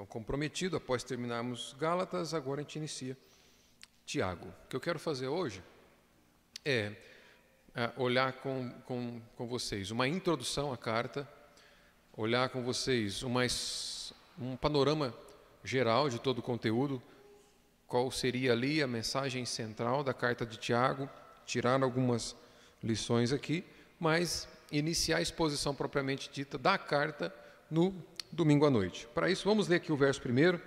tão comprometido, após terminarmos Gálatas, agora a gente inicia Tiago. O que eu quero fazer hoje é, é olhar com, com, com vocês uma introdução à carta, olhar com vocês uma, um panorama geral de todo o conteúdo, qual seria ali a mensagem central da carta de Tiago, tirar algumas lições aqui, mas iniciar a exposição propriamente dita da carta no domingo à noite. Para isso, vamos ler aqui o verso primeiro,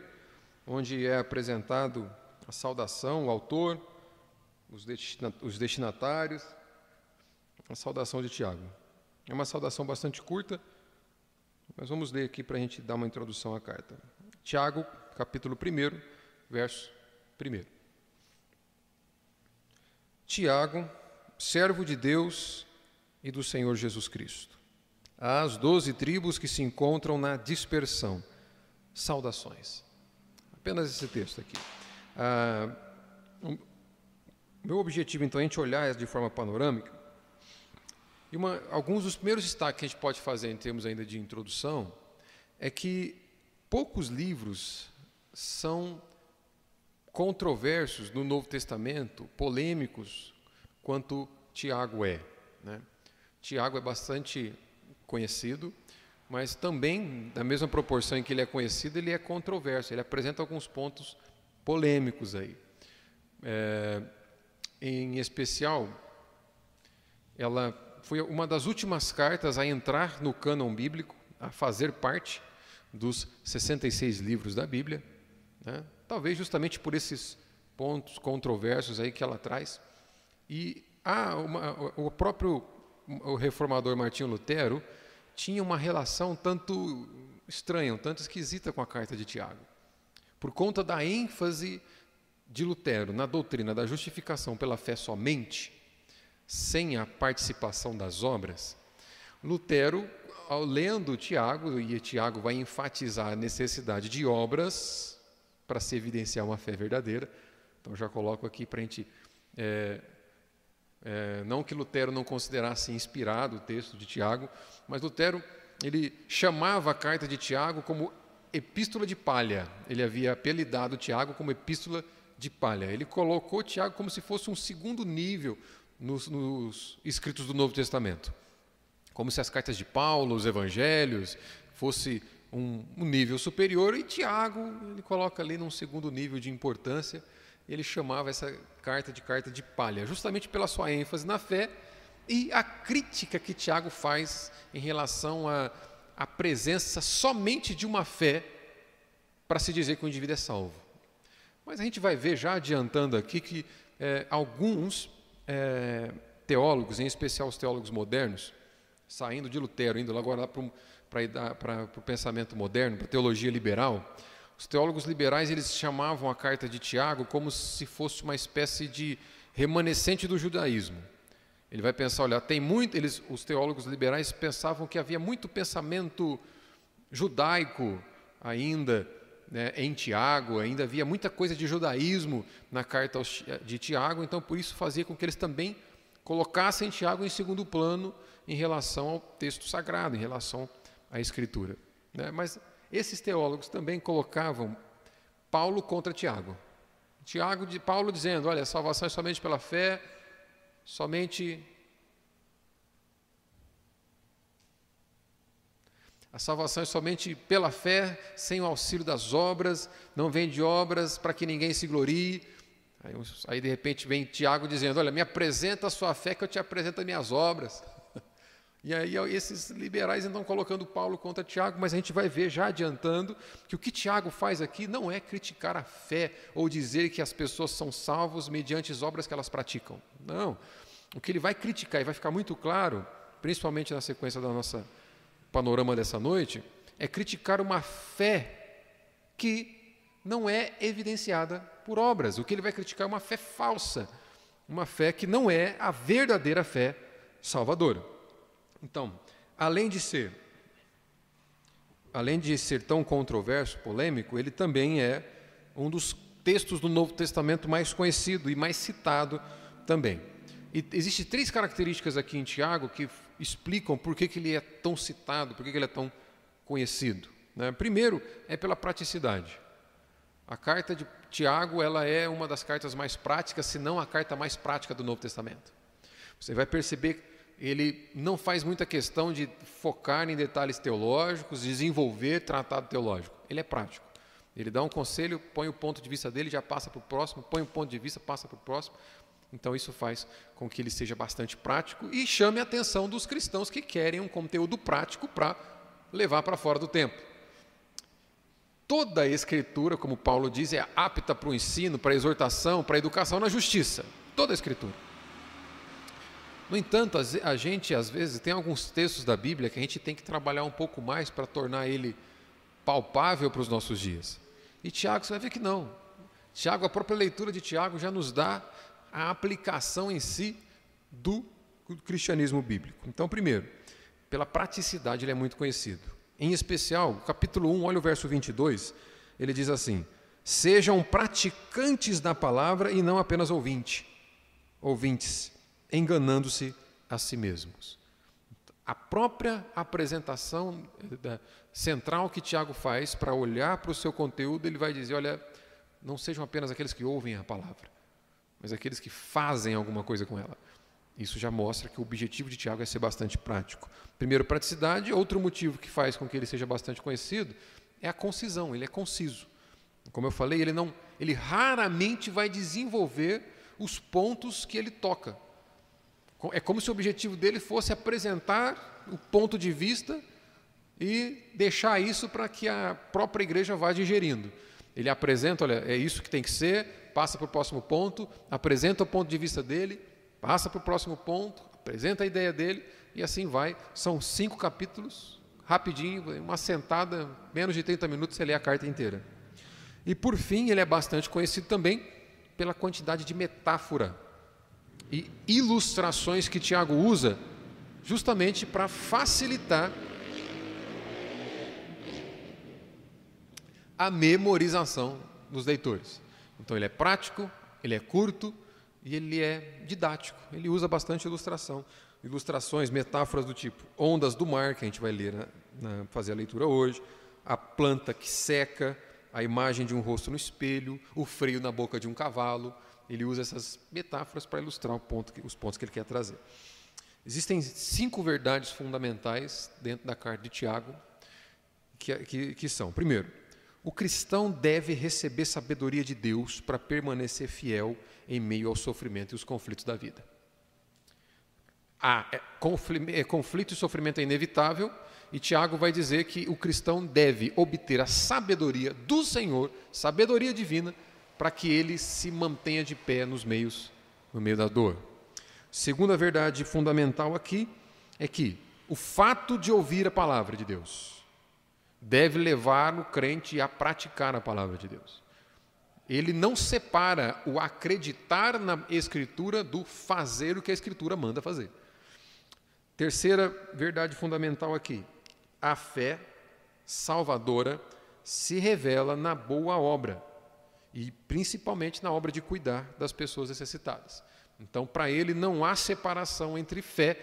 onde é apresentado a saudação, o autor, os destinatários, a saudação de Tiago. É uma saudação bastante curta, mas vamos ler aqui para a gente dar uma introdução à carta. Tiago, capítulo 1, verso 1. Tiago, servo de Deus e do Senhor Jesus Cristo. Às doze tribos que se encontram na dispersão. Saudações. Apenas esse texto aqui. Ah, um, meu objetivo, então, é a gente olhar de forma panorâmica. E uma, alguns dos primeiros destaques que a gente pode fazer em termos ainda de introdução é que poucos livros são controversos no Novo Testamento, polêmicos, quanto Tiago é. Né? Tiago é bastante conhecido, mas também, na mesma proporção em que ele é conhecido, ele é controverso, ele apresenta alguns pontos polêmicos aí. É, em especial, ela foi uma das últimas cartas a entrar no cânon bíblico, a fazer parte dos 66 livros da Bíblia, né? talvez justamente por esses pontos controversos aí que ela traz. E há uma, o próprio o reformador Martinho Lutero tinha uma relação tanto estranha, um tanto esquisita com a carta de Tiago. Por conta da ênfase de Lutero na doutrina da justificação pela fé somente, sem a participação das obras, Lutero, ao lendo Tiago, e Tiago vai enfatizar a necessidade de obras para se evidenciar uma fé verdadeira, então já coloco aqui para a gente é, é, não que Lutero não considerasse inspirado o texto de Tiago, mas Lutero ele chamava a carta de Tiago como epístola de palha. Ele havia apelidado Tiago como epístola de palha. Ele colocou Tiago como se fosse um segundo nível nos, nos escritos do Novo Testamento, como se as cartas de Paulo, os Evangelhos, fosse um, um nível superior. E Tiago ele coloca ali num segundo nível de importância ele chamava essa carta de carta de palha, justamente pela sua ênfase na fé e a crítica que Tiago faz em relação à, à presença somente de uma fé para se dizer que o indivíduo é salvo. Mas a gente vai ver, já adiantando aqui, que é, alguns é, teólogos, em especial os teólogos modernos, saindo de Lutero, indo agora para o pensamento moderno, para a teologia liberal, os teólogos liberais eles chamavam a carta de Tiago como se fosse uma espécie de remanescente do judaísmo. Ele vai pensar, olha, tem muito, eles, os teólogos liberais pensavam que havia muito pensamento judaico ainda né, em Tiago, ainda havia muita coisa de judaísmo na carta de Tiago, então por isso fazia com que eles também colocassem Tiago em segundo plano em relação ao texto sagrado, em relação à Escritura. Né? Mas esses teólogos também colocavam Paulo contra Tiago. Tiago de Paulo dizendo, olha, a salvação é somente pela fé, somente A salvação é somente pela fé, sem o auxílio das obras, não vem de obras para que ninguém se glorie. Aí, aí, de repente vem Tiago dizendo: Olha, me apresenta a sua fé que eu te apresento as minhas obras. E aí esses liberais estão colocando Paulo contra Tiago, mas a gente vai ver já adiantando que o que Tiago faz aqui não é criticar a fé ou dizer que as pessoas são salvos mediante as obras que elas praticam. Não. O que ele vai criticar e vai ficar muito claro, principalmente na sequência da nossa panorama dessa noite, é criticar uma fé que não é evidenciada por obras. O que ele vai criticar é uma fé falsa, uma fé que não é a verdadeira fé salvadora. Então, além de ser além de ser tão controverso, polêmico, ele também é um dos textos do Novo Testamento mais conhecido e mais citado também. E existem três características aqui em Tiago que explicam por que, que ele é tão citado, por que, que ele é tão conhecido. Né? Primeiro, é pela praticidade. A carta de Tiago ela é uma das cartas mais práticas, se não a carta mais prática do Novo Testamento. Você vai perceber ele não faz muita questão de focar em detalhes teológicos, desenvolver tratado teológico. Ele é prático. Ele dá um conselho, põe o ponto de vista dele, já passa para o próximo, põe o ponto de vista, passa para o próximo. Então isso faz com que ele seja bastante prático e chame a atenção dos cristãos que querem um conteúdo prático para levar para fora do tempo. Toda a escritura, como Paulo diz, é apta para o ensino, para a exortação, para a educação na justiça. Toda a escritura. No entanto, a gente às vezes tem alguns textos da Bíblia que a gente tem que trabalhar um pouco mais para tornar ele palpável para os nossos dias. E Tiago, você vai ver que não. Tiago, a própria leitura de Tiago já nos dá a aplicação em si do cristianismo bíblico. Então, primeiro, pela praticidade ele é muito conhecido. Em especial, capítulo 1, olha o verso 22, ele diz assim: Sejam praticantes da palavra e não apenas ouvinte, ouvintes, enganando-se a si mesmos. A própria apresentação eh, central que Tiago faz para olhar para o seu conteúdo, ele vai dizer: olha, não sejam apenas aqueles que ouvem a palavra, mas aqueles que fazem alguma coisa com ela. Isso já mostra que o objetivo de Tiago é ser bastante prático. Primeiro, praticidade. Outro motivo que faz com que ele seja bastante conhecido é a concisão. Ele é conciso. Como eu falei, ele não, ele raramente vai desenvolver os pontos que ele toca. É como se o objetivo dele fosse apresentar o ponto de vista e deixar isso para que a própria igreja vá digerindo. Ele apresenta, olha, é isso que tem que ser, passa para o próximo ponto, apresenta o ponto de vista dele, passa para o próximo ponto, apresenta a ideia dele e assim vai. São cinco capítulos, rapidinho, uma sentada, menos de 30 minutos você lê a carta inteira. E por fim, ele é bastante conhecido também pela quantidade de metáfora e ilustrações que Tiago usa justamente para facilitar a memorização dos leitores. Então ele é prático, ele é curto e ele é didático. Ele usa bastante ilustração, ilustrações, metáforas do tipo ondas do mar que a gente vai ler, na, na, fazer a leitura hoje, a planta que seca, a imagem de um rosto no espelho, o freio na boca de um cavalo. Ele usa essas metáforas para ilustrar ponto os pontos que ele quer trazer. Existem cinco verdades fundamentais dentro da carta de Tiago, que, que, que são: primeiro, o cristão deve receber sabedoria de Deus para permanecer fiel em meio ao sofrimento e os conflitos da vida. Ah, é, conflito e sofrimento é inevitável, e Tiago vai dizer que o cristão deve obter a sabedoria do Senhor, sabedoria divina, para que ele se mantenha de pé nos meios, no meio da dor. Segunda verdade fundamental aqui é que o fato de ouvir a palavra de Deus deve levar o crente a praticar a palavra de Deus. Ele não separa o acreditar na Escritura do fazer o que a Escritura manda fazer. Terceira verdade fundamental aqui: a fé salvadora se revela na boa obra e principalmente na obra de cuidar das pessoas necessitadas. Então, para ele não há separação entre fé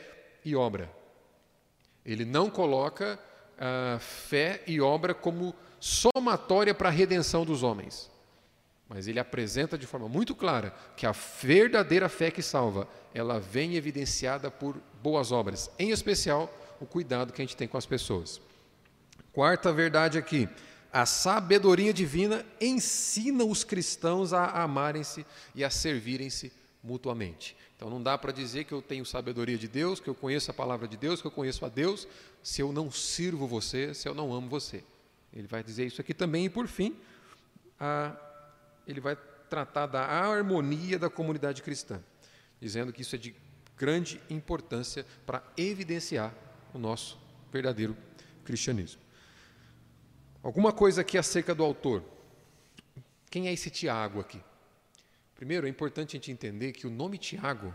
e obra. Ele não coloca a ah, fé e obra como somatória para a redenção dos homens. Mas ele apresenta de forma muito clara que a verdadeira fé que salva, ela vem evidenciada por boas obras, em especial o cuidado que a gente tem com as pessoas. Quarta verdade aqui, a sabedoria divina ensina os cristãos a amarem-se e a servirem-se mutuamente. Então não dá para dizer que eu tenho sabedoria de Deus, que eu conheço a palavra de Deus, que eu conheço a Deus, se eu não sirvo você, se eu não amo você. Ele vai dizer isso aqui também, e por fim, a, ele vai tratar da harmonia da comunidade cristã, dizendo que isso é de grande importância para evidenciar o nosso verdadeiro cristianismo. Alguma coisa aqui acerca do autor. Quem é esse Tiago aqui? Primeiro, é importante a gente entender que o nome Tiago,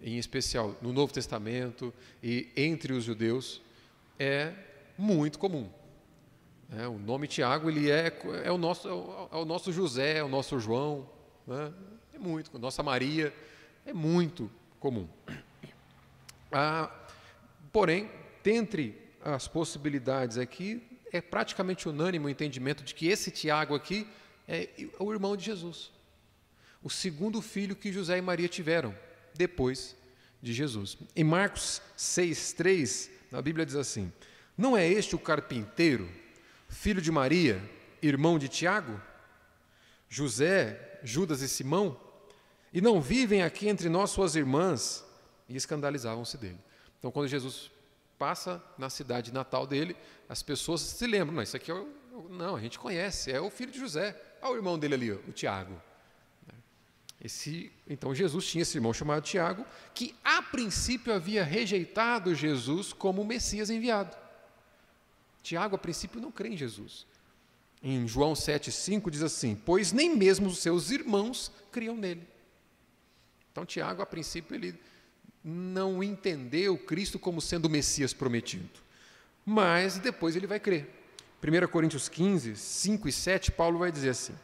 em especial no Novo Testamento e entre os judeus, é muito comum. É, o nome Tiago ele é, é, o nosso, é o nosso José, é o nosso João, né? é muito, nossa Maria, é muito comum. Ah, porém, dentre as possibilidades aqui, é praticamente unânime o entendimento de que esse Tiago aqui é o irmão de Jesus. O segundo filho que José e Maria tiveram depois de Jesus. Em Marcos 6,3, a Bíblia diz assim: Não é este o carpinteiro, filho de Maria, irmão de Tiago? José, Judas e Simão? E não vivem aqui entre nós suas irmãs? E escandalizavam-se dele. Então, quando Jesus passa na cidade natal dele, as pessoas se lembram: não, isso aqui é o, não, a gente conhece, é o filho de José. Olha o irmão dele ali, o Tiago. Esse, então Jesus tinha esse irmão chamado Tiago, que a princípio havia rejeitado Jesus como o Messias enviado. Tiago, a princípio, não crê em Jesus. Em João 7,5 diz assim: Pois nem mesmo os seus irmãos criam nele. Então, Tiago, a princípio, ele não entendeu Cristo como sendo o Messias prometido. Mas depois ele vai crer. 1 Coríntios 15, 5 e 7, Paulo vai dizer assim: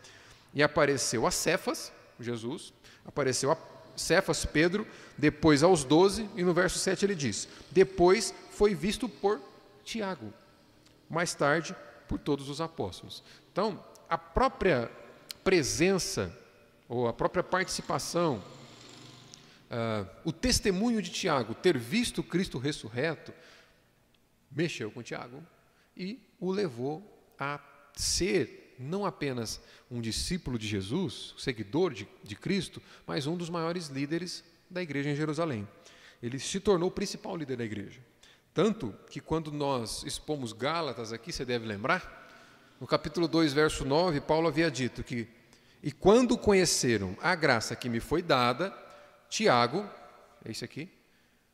E apareceu a Cefas, Jesus, apareceu a Cefas, Pedro, depois aos doze, e no verso 7 ele diz: Depois foi visto por Tiago, mais tarde por todos os apóstolos. Então, a própria presença, ou a própria participação, uh, o testemunho de Tiago, ter visto Cristo ressurreto, mexeu com Tiago e o levou a ser não apenas um discípulo de Jesus, seguidor de, de Cristo, mas um dos maiores líderes da igreja em Jerusalém. Ele se tornou o principal líder da igreja. Tanto que quando nós expomos Gálatas aqui, você deve lembrar, no capítulo 2, verso 9, Paulo havia dito que e quando conheceram a graça que me foi dada, Tiago, é esse aqui,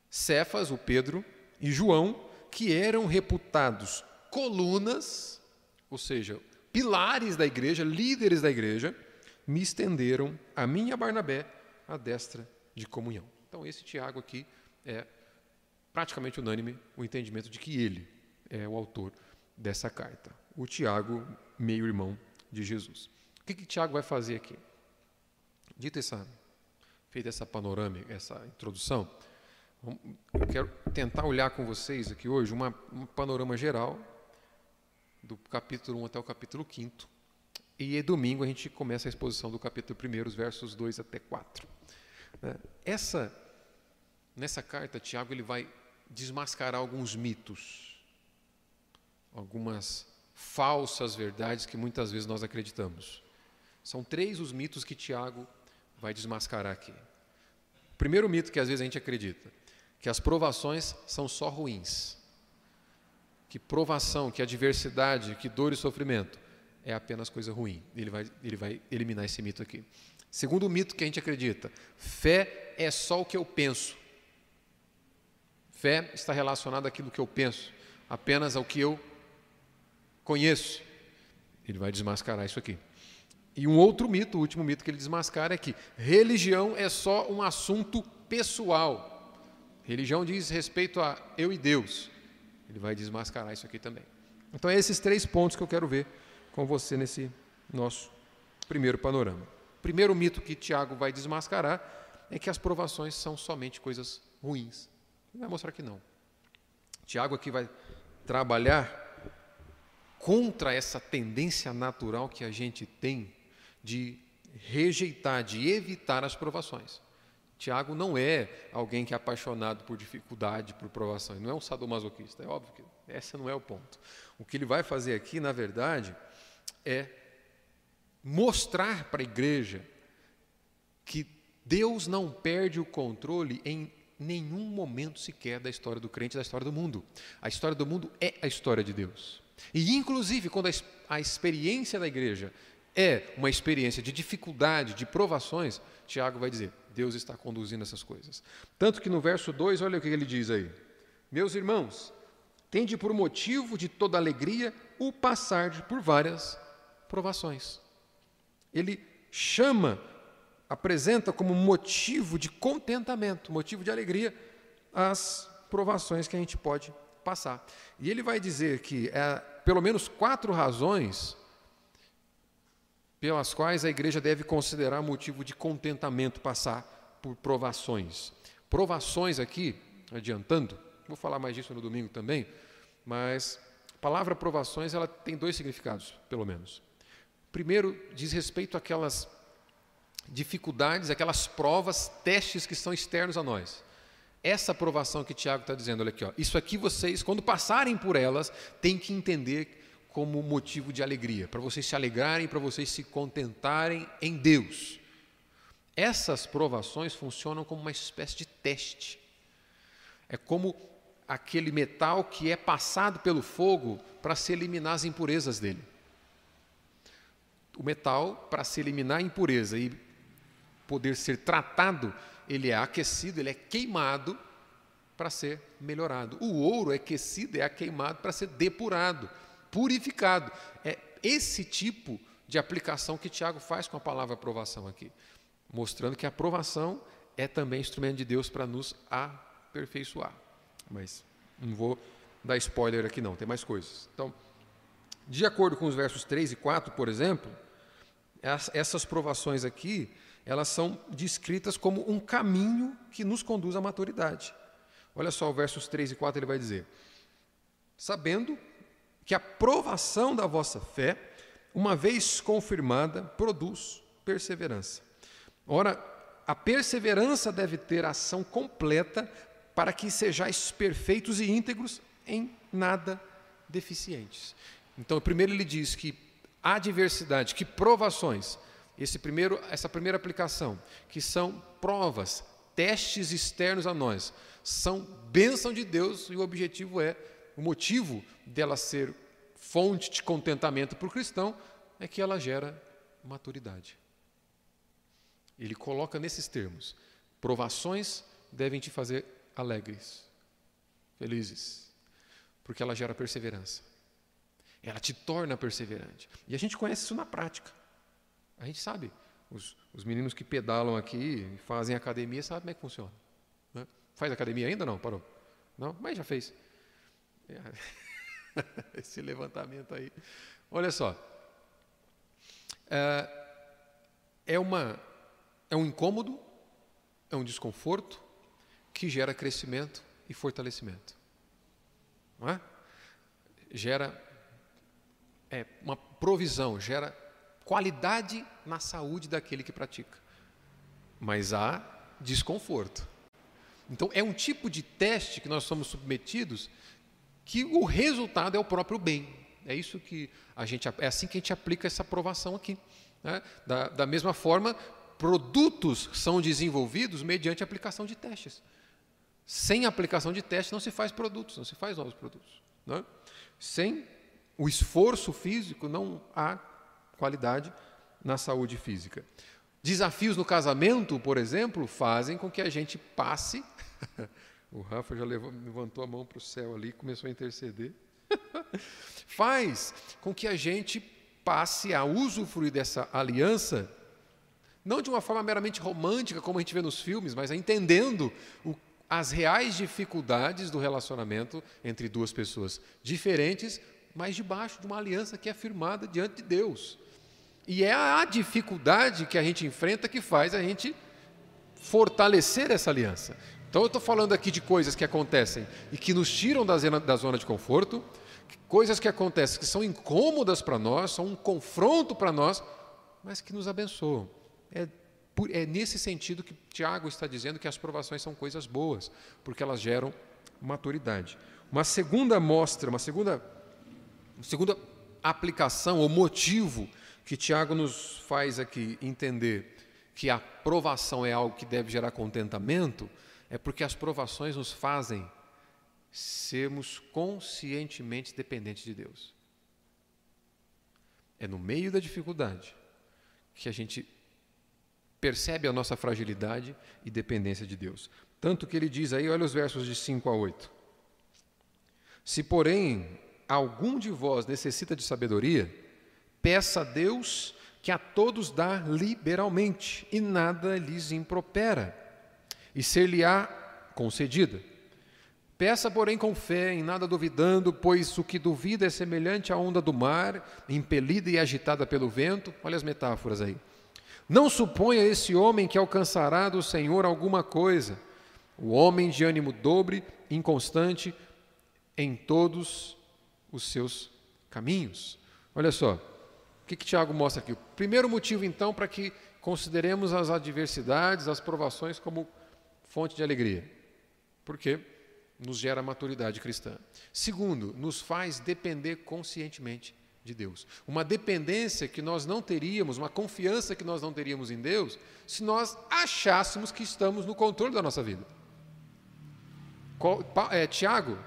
Cefas, o Pedro, e João, que eram reputados colunas, ou seja, pilares da igreja, líderes da igreja, me estenderam a mim e a Barnabé a destra de comunhão. Então, esse Tiago aqui é praticamente unânime o entendimento de que ele é o autor dessa carta. O Tiago, meio-irmão de Jesus. O que, que Tiago vai fazer aqui? Dito essa, feita essa panorâmica, essa introdução, eu quero tentar olhar com vocês aqui hoje uma, um panorama geral do capítulo 1 até o capítulo 5. E domingo a gente começa a exposição do capítulo 1, os versos 2 até 4. Né? Essa, nessa carta, Tiago ele vai desmascarar alguns mitos, algumas falsas verdades que muitas vezes nós acreditamos. São três os mitos que Tiago vai desmascarar aqui. O primeiro mito que às vezes a gente acredita, que as provações são só ruins que provação, que adversidade, que dor e sofrimento é apenas coisa ruim. Ele vai, ele vai eliminar esse mito aqui. Segundo mito que a gente acredita, fé é só o que eu penso. Fé está relacionada àquilo que eu penso, apenas ao que eu conheço. Ele vai desmascarar isso aqui. E um outro mito, o último mito que ele desmascara é que religião é só um assunto pessoal. Religião diz respeito a eu e Deus. Ele vai desmascarar isso aqui também. Então, é esses três pontos que eu quero ver com você nesse nosso primeiro panorama. O primeiro mito que Tiago vai desmascarar é que as provações são somente coisas ruins. Ele vai mostrar que não. Tiago aqui vai trabalhar contra essa tendência natural que a gente tem de rejeitar, de evitar as provações. Tiago não é alguém que é apaixonado por dificuldade, por provação, ele não é um sadomasoquista, é óbvio que esse não é o ponto. O que ele vai fazer aqui, na verdade, é mostrar para a igreja que Deus não perde o controle em nenhum momento sequer da história do crente, da história do mundo. A história do mundo é a história de Deus. E, inclusive, quando a, a experiência da igreja é uma experiência de dificuldade, de provações, Tiago vai dizer: Deus está conduzindo essas coisas. Tanto que no verso 2, olha o que ele diz aí: Meus irmãos, tende por motivo de toda alegria o passar por várias provações. Ele chama, apresenta como motivo de contentamento, motivo de alegria, as provações que a gente pode passar. E ele vai dizer que é, pelo menos quatro razões pelas quais a igreja deve considerar motivo de contentamento passar por provações. Provações aqui, adiantando, vou falar mais disso no domingo também, mas palavra provações ela tem dois significados, pelo menos. Primeiro, diz respeito àquelas dificuldades, aquelas provas, testes que são externos a nós. Essa aprovação que Tiago está dizendo, olha aqui, ó, isso aqui vocês, quando passarem por elas, têm que entender como motivo de alegria, para vocês se alegrarem, para vocês se contentarem em Deus. Essas provações funcionam como uma espécie de teste. É como aquele metal que é passado pelo fogo para se eliminar as impurezas dele. O metal, para se eliminar a impureza e poder ser tratado, ele é aquecido, ele é queimado para ser melhorado. O ouro é aquecido, é queimado para ser depurado, purificado. É esse tipo de aplicação que Tiago faz com a palavra aprovação aqui, mostrando que a aprovação é também instrumento de Deus para nos aperfeiçoar. Mas não vou dar spoiler aqui não, tem mais coisas. Então, de acordo com os versos 3 e 4, por exemplo, essas provações aqui, elas são descritas como um caminho que nos conduz à maturidade. Olha só versos 3 e 4 ele vai dizer: Sabendo que a provação da vossa fé, uma vez confirmada, produz perseverança. Ora, a perseverança deve ter ação completa para que sejais perfeitos e íntegros em nada deficientes. Então, primeiro ele diz que adversidade, que provações, esse primeiro, essa primeira aplicação, que são provas, testes externos a nós, são bênção de Deus e o objetivo é, o motivo dela ser fonte de contentamento para o cristão é que ela gera maturidade. Ele coloca nesses termos: provações devem te fazer alegres, felizes, porque ela gera perseverança. Ela te torna perseverante. E a gente conhece isso na prática. A gente sabe. Os, os meninos que pedalam aqui fazem academia sabem como é que funciona. Né? Faz academia ainda? Não, parou. Não, mas já fez. Esse levantamento aí. Olha só. É, é, uma, é um incômodo, é um desconforto, que gera crescimento e fortalecimento. Não é? Gera é, uma provisão, gera qualidade na saúde daquele que pratica. Mas há desconforto. Então, é um tipo de teste que nós somos submetidos que o resultado é o próprio bem. É isso que a gente é assim que a gente aplica essa aprovação aqui. Né? Da, da mesma forma, produtos são desenvolvidos mediante aplicação de testes. Sem aplicação de teste não se faz produtos, não se faz novos produtos. Né? Sem o esforço físico não há qualidade na saúde física. Desafios no casamento, por exemplo, fazem com que a gente passe. o Rafa já levantou a mão para o céu ali e começou a interceder. Faz com que a gente passe a usufruir dessa aliança, não de uma forma meramente romântica, como a gente vê nos filmes, mas entendendo o as reais dificuldades do relacionamento entre duas pessoas diferentes, mas debaixo de uma aliança que é firmada diante de Deus. E é a dificuldade que a gente enfrenta que faz a gente fortalecer essa aliança. Então, eu estou falando aqui de coisas que acontecem e que nos tiram da zona, de conforto, coisas que acontecem que são incômodas para nós, são um confronto para nós, mas que nos abençoam. É é nesse sentido que Tiago está dizendo que as provações são coisas boas, porque elas geram maturidade. Uma segunda mostra, uma segunda, uma segunda aplicação ou motivo que Tiago nos faz aqui entender que a provação é algo que deve gerar contentamento, é porque as provações nos fazem sermos conscientemente dependentes de Deus. É no meio da dificuldade que a gente percebe a nossa fragilidade e dependência de Deus. Tanto que ele diz aí, olha os versos de 5 a 8. Se, porém, algum de vós necessita de sabedoria, peça a Deus que a todos dá liberalmente, e nada lhes impropera, e ser-lhe-á concedida. Peça, porém, com fé, em nada duvidando, pois o que duvida é semelhante à onda do mar, impelida e agitada pelo vento. Olha as metáforas aí. Não suponha esse homem que alcançará do Senhor alguma coisa. O homem de ânimo dobre, inconstante em todos os seus caminhos. Olha só, o que, que Tiago mostra aqui? O primeiro motivo, então, para que consideremos as adversidades, as provações como fonte de alegria. Porque nos gera maturidade cristã. Segundo, nos faz depender conscientemente de Deus. Uma dependência que nós não teríamos, uma confiança que nós não teríamos em Deus, se nós achássemos que estamos no controle da nossa vida. É, Tiago,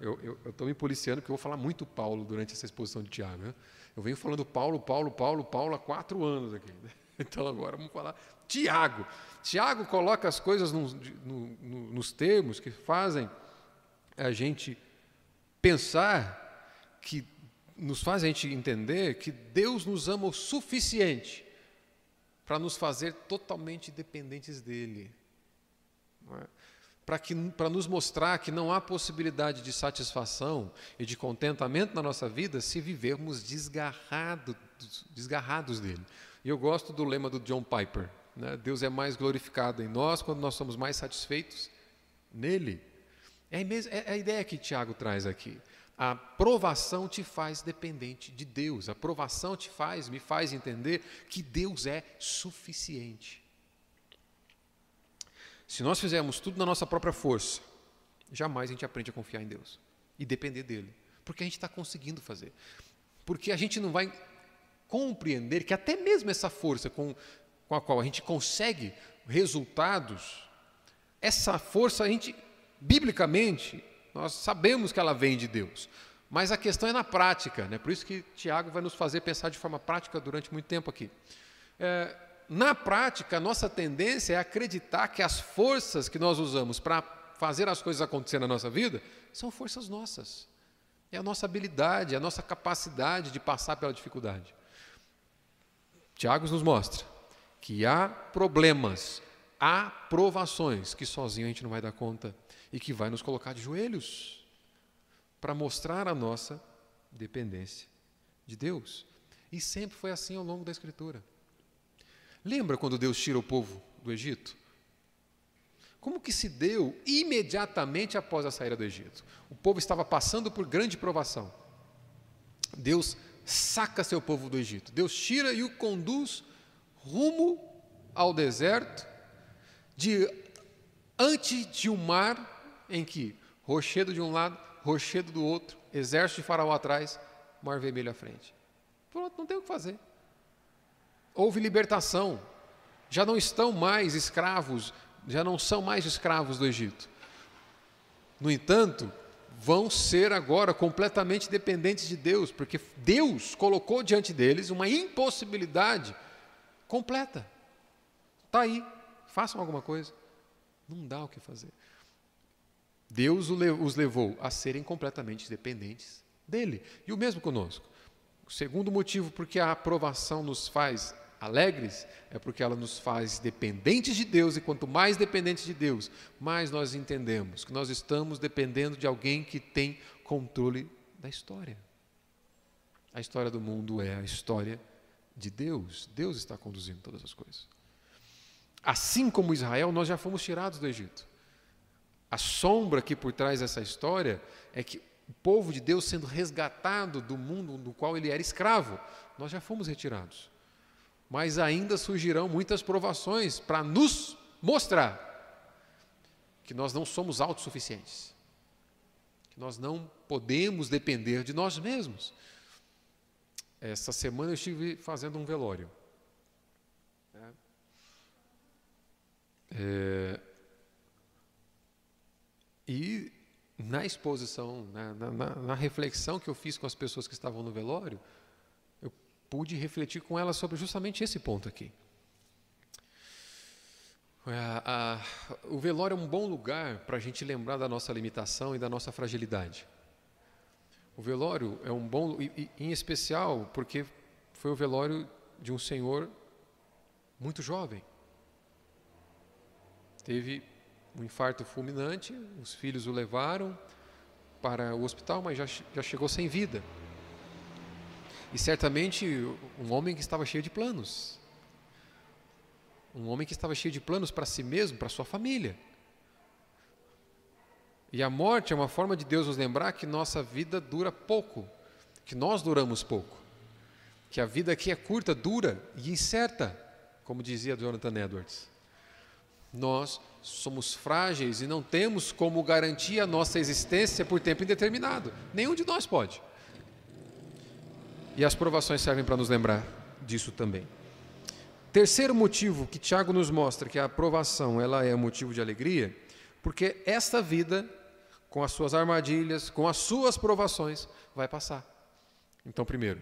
eu estou me policiando porque eu vou falar muito Paulo durante essa exposição de Tiago. Né? Eu venho falando Paulo, Paulo, Paulo, Paulo há quatro anos aqui. Né? Então agora vamos falar Tiago. Tiago coloca as coisas nos, no, no, nos termos que fazem a gente pensar que nos faz a gente entender que Deus nos ama o suficiente para nos fazer totalmente dependentes dele. É? Para, que, para nos mostrar que não há possibilidade de satisfação e de contentamento na nossa vida se vivermos desgarrado, desgarrados dele. E eu gosto do lema do John Piper: né? Deus é mais glorificado em nós quando nós somos mais satisfeitos nele. É mesma, é a ideia que Tiago traz aqui. A provação te faz dependente de Deus. A provação te faz, me faz entender que Deus é suficiente. Se nós fizermos tudo na nossa própria força, jamais a gente aprende a confiar em Deus e depender dele, porque a gente está conseguindo fazer. Porque a gente não vai compreender que até mesmo essa força com, com a qual a gente consegue resultados, essa força a gente biblicamente, nós sabemos que ela vem de Deus. Mas a questão é na prática, né? por isso que Tiago vai nos fazer pensar de forma prática durante muito tempo aqui. É, na prática, a nossa tendência é acreditar que as forças que nós usamos para fazer as coisas acontecer na nossa vida são forças nossas. É a nossa habilidade, é a nossa capacidade de passar pela dificuldade. Tiago nos mostra que há problemas, há provações que sozinho a gente não vai dar conta e que vai nos colocar de joelhos para mostrar a nossa dependência de Deus. E sempre foi assim ao longo da Escritura. Lembra quando Deus tira o povo do Egito? Como que se deu imediatamente após a saída do Egito? O povo estava passando por grande provação. Deus saca seu povo do Egito. Deus tira e o conduz rumo ao deserto, diante de um mar em que rochedo de um lado, rochedo do outro, exército de faraó atrás, mar vermelho à frente. Pronto, não tem o que fazer. Houve libertação. Já não estão mais escravos, já não são mais escravos do Egito. No entanto, vão ser agora completamente dependentes de Deus, porque Deus colocou diante deles uma impossibilidade completa. Está aí, façam alguma coisa. Não dá o que fazer. Deus os levou a serem completamente dependentes dele. E o mesmo conosco. O segundo motivo porque a aprovação nos faz alegres é porque ela nos faz dependentes de Deus, e quanto mais dependentes de Deus, mais nós entendemos que nós estamos dependendo de alguém que tem controle da história. A história do mundo é a história de Deus. Deus está conduzindo todas as coisas. Assim como Israel, nós já fomos tirados do Egito. A sombra aqui por trás dessa história é que o povo de Deus sendo resgatado do mundo no qual ele era escravo, nós já fomos retirados. Mas ainda surgirão muitas provações para nos mostrar que nós não somos autossuficientes, que nós não podemos depender de nós mesmos. Essa semana eu estive fazendo um velório. É, e na exposição, na, na, na, reflexão que eu fiz com as pessoas que estavam no velório, eu pude refletir com elas sobre justamente esse ponto aqui. A, a, o velório é um bom lugar para a gente lembrar da nossa limitação e da nossa fragilidade. O velório é um bom, e, e, em especial porque foi o velório de um senhor muito jovem. Teve um infarto fulminante, os filhos o levaram para o hospital, mas já, já chegou sem vida. E certamente um homem que estava cheio de planos. Um homem que estava cheio de planos para si mesmo, para sua família. E a morte é uma forma de Deus nos lembrar que nossa vida dura pouco, que nós duramos pouco, que a vida aqui é curta, dura e incerta, como dizia Jonathan Edwards. Nós somos frágeis e não temos como garantir a nossa existência por tempo indeterminado. Nenhum de nós pode. E as provações servem para nos lembrar disso também. Terceiro motivo que Tiago nos mostra que a aprovação ela é motivo de alegria, porque esta vida com as suas armadilhas, com as suas provações, vai passar. Então, primeiro,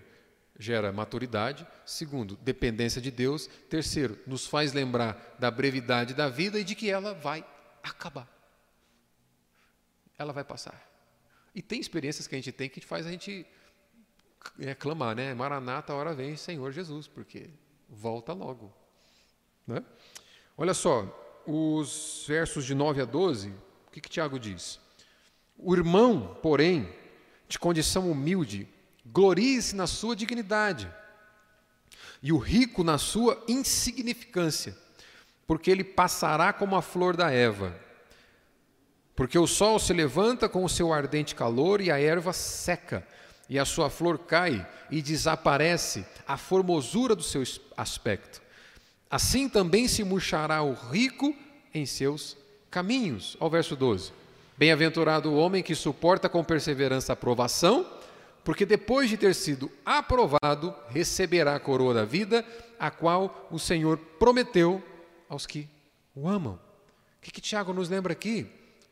gera maturidade. Segundo, dependência de Deus. Terceiro, nos faz lembrar da brevidade da vida e de que ela vai acabar. Ela vai passar. E tem experiências que a gente tem que faz a gente é, clamar, né? Maranata, a hora vem, Senhor Jesus, porque volta logo. Né? Olha só, os versos de 9 a 12, o que, que Tiago diz? O irmão, porém, de condição humilde, glorie-se na sua dignidade, e o rico na sua insignificância, porque ele passará como a flor da Eva. Porque o sol se levanta com o seu ardente calor e a erva seca, e a sua flor cai e desaparece a formosura do seu aspecto. Assim também se murchará o rico em seus caminhos. Ao verso 12. Bem-aventurado o homem que suporta com perseverança a provação, porque depois de ter sido aprovado, receberá a coroa da vida, a qual o Senhor prometeu aos que o amam. O que, que Tiago nos lembra aqui?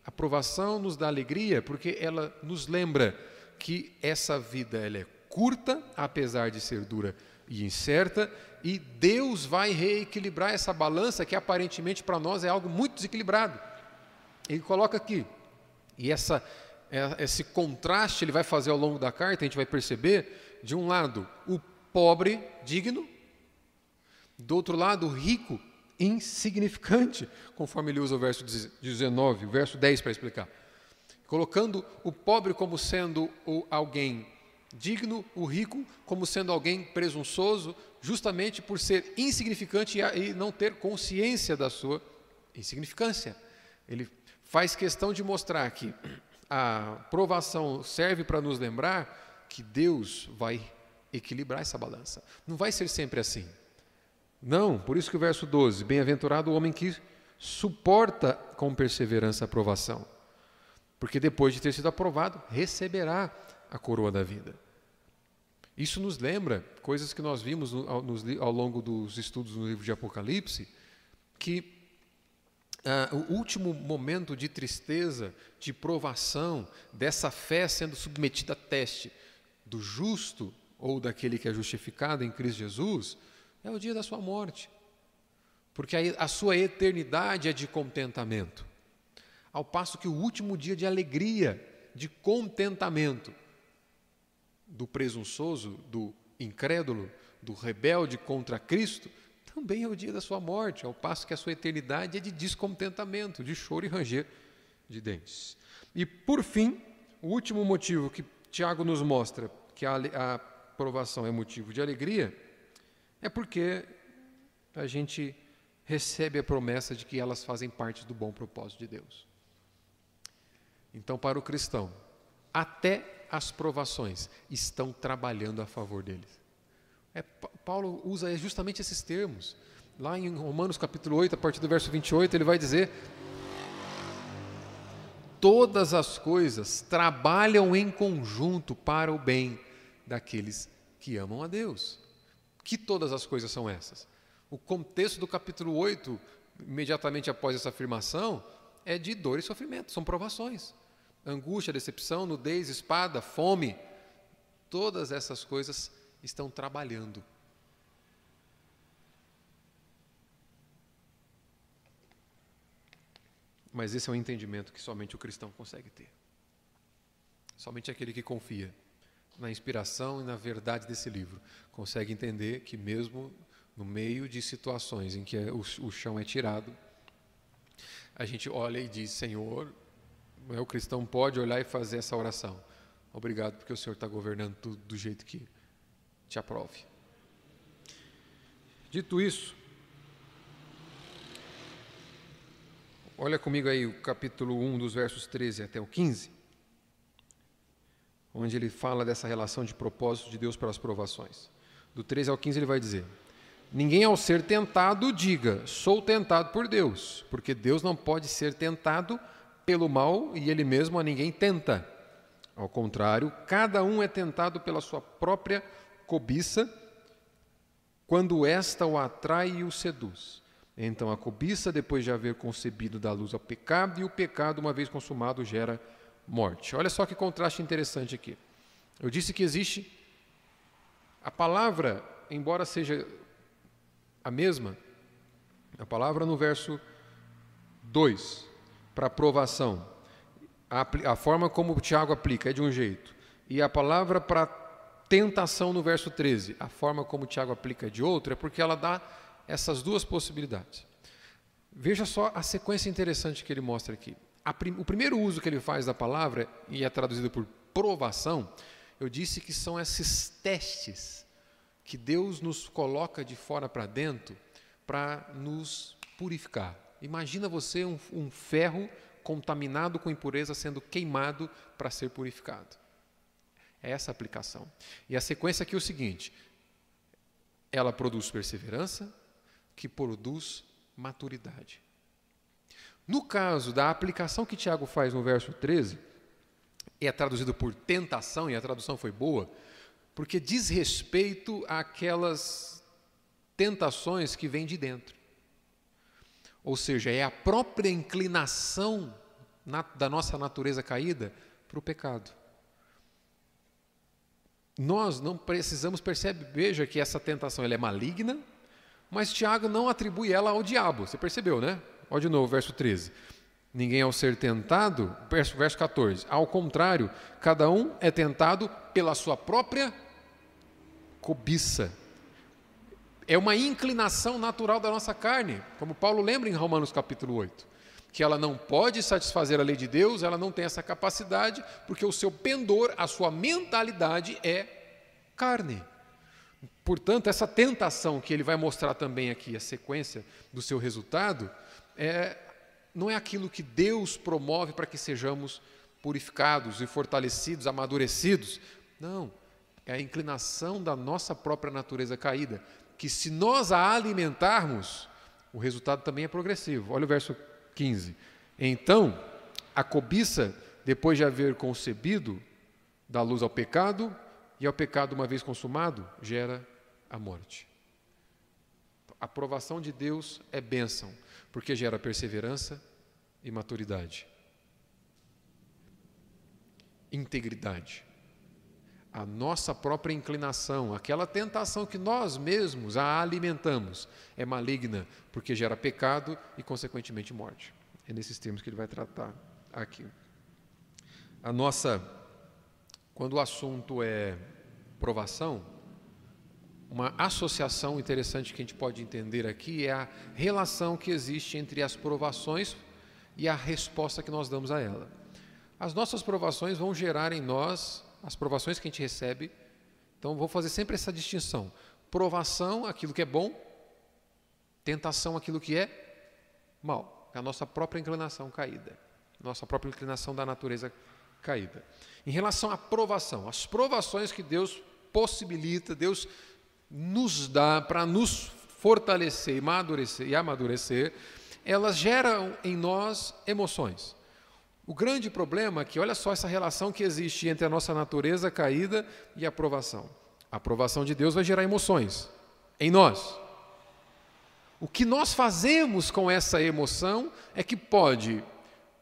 A aprovação nos dá alegria, porque ela nos lembra que essa vida ela é curta, apesar de ser dura e incerta, e Deus vai reequilibrar essa balança que aparentemente para nós é algo muito desequilibrado. Ele coloca aqui, e essa, é, esse contraste ele vai fazer ao longo da carta, a gente vai perceber, de um lado, o pobre digno, do outro lado, o rico insignificante, conforme ele usa o verso 19, o verso 10 para explicar. Colocando o pobre como sendo alguém digno, o rico como sendo alguém presunçoso, justamente por ser insignificante e não ter consciência da sua insignificância. Ele faz questão de mostrar que a provação serve para nos lembrar que Deus vai equilibrar essa balança. Não vai ser sempre assim. Não, por isso que o verso 12: Bem-aventurado o homem que suporta com perseverança a provação, porque depois de ter sido aprovado, receberá a coroa da vida. Isso nos lembra coisas que nós vimos ao, ao longo dos estudos no livro de Apocalipse, que ah, o último momento de tristeza, de provação, dessa fé sendo submetida a teste do justo ou daquele que é justificado em Cristo Jesus, é o dia da sua morte. Porque a, a sua eternidade é de contentamento. Ao passo que o último dia de alegria, de contentamento do presunçoso, do incrédulo, do rebelde contra Cristo, também é o dia da sua morte, ao passo que a sua eternidade é de descontentamento, de choro e ranger de dentes. E, por fim, o último motivo que Tiago nos mostra que a, a aprovação é motivo de alegria é porque a gente recebe a promessa de que elas fazem parte do bom propósito de Deus. Então, para o cristão, até as provações estão trabalhando a favor deles. É, Paulo usa justamente esses termos. Lá em Romanos capítulo 8, a partir do verso 28, ele vai dizer: Todas as coisas trabalham em conjunto para o bem daqueles que amam a Deus. Que todas as coisas são essas? O contexto do capítulo 8, imediatamente após essa afirmação, é de dor e sofrimento, são provações. Angústia, decepção, nudez, espada, fome, todas essas coisas estão trabalhando. Mas esse é um entendimento que somente o cristão consegue ter. Somente aquele que confia na inspiração e na verdade desse livro consegue entender que, mesmo no meio de situações em que é o, o chão é tirado, a gente olha e diz: Senhor, o cristão pode olhar e fazer essa oração. Obrigado porque o Senhor está governando tudo do jeito que te aprove. Dito isso, Olha comigo aí o capítulo 1, dos versos 13 até o 15, onde ele fala dessa relação de propósito de Deus pelas provações. Do 13 ao 15 ele vai dizer: Ninguém ao ser tentado diga, sou tentado por Deus, porque Deus não pode ser tentado pelo mal e ele mesmo a ninguém tenta. Ao contrário, cada um é tentado pela sua própria cobiça, quando esta o atrai e o seduz. Então a cobiça, depois de haver concebido, dá luz ao pecado, e o pecado, uma vez consumado, gera morte. Olha só que contraste interessante aqui. Eu disse que existe a palavra, embora seja a mesma, a palavra no verso 2, para aprovação, a, a forma como o Tiago aplica é de um jeito, e a palavra para tentação no verso 13, a forma como Tiago aplica de outro, é porque ela dá essas duas possibilidades. Veja só a sequência interessante que ele mostra aqui. Prim, o primeiro uso que ele faz da palavra, e é traduzido por provação, eu disse que são esses testes que Deus nos coloca de fora para dentro para nos purificar. Imagina você um, um ferro contaminado com impureza sendo queimado para ser purificado. É essa a aplicação. E a sequência aqui é o seguinte: ela produz perseverança, que produz maturidade. No caso da aplicação que Tiago faz no verso 13, é traduzido por tentação, e a tradução foi boa, porque diz respeito àquelas tentações que vêm de dentro. Ou seja, é a própria inclinação na, da nossa natureza caída para o pecado. Nós não precisamos perceber, veja que essa tentação ela é maligna, mas Tiago não atribui ela ao diabo. Você percebeu, né? Olha de novo, verso 13. Ninguém ao ser tentado, verso, verso 14. Ao contrário, cada um é tentado pela sua própria cobiça é uma inclinação natural da nossa carne, como Paulo lembra em Romanos capítulo 8, que ela não pode satisfazer a lei de Deus, ela não tem essa capacidade, porque o seu pendor, a sua mentalidade é carne. Portanto, essa tentação que ele vai mostrar também aqui, a sequência do seu resultado, é, não é aquilo que Deus promove para que sejamos purificados e fortalecidos, amadurecidos. Não, é a inclinação da nossa própria natureza caída, que se nós a alimentarmos, o resultado também é progressivo. Olha o verso 15. Então, a cobiça, depois de haver concebido, dá luz ao pecado, e ao pecado, uma vez consumado, gera a morte. A aprovação de Deus é bênção, porque gera perseverança e maturidade. Integridade a nossa própria inclinação, aquela tentação que nós mesmos a alimentamos, é maligna, porque gera pecado e, consequentemente, morte. É nesses termos que ele vai tratar aqui. A nossa, quando o assunto é provação, uma associação interessante que a gente pode entender aqui é a relação que existe entre as provações e a resposta que nós damos a ela. As nossas provações vão gerar em nós as provações que a gente recebe. Então, vou fazer sempre essa distinção: provação, aquilo que é bom, tentação, aquilo que é mal. É a nossa própria inclinação caída, nossa própria inclinação da natureza caída. Em relação à provação, as provações que Deus possibilita, Deus nos dá para nos fortalecer e amadurecer, e amadurecer, elas geram em nós emoções. O grande problema é que, olha só essa relação que existe entre a nossa natureza caída e a aprovação. A aprovação de Deus vai gerar emoções em nós. O que nós fazemos com essa emoção é que pode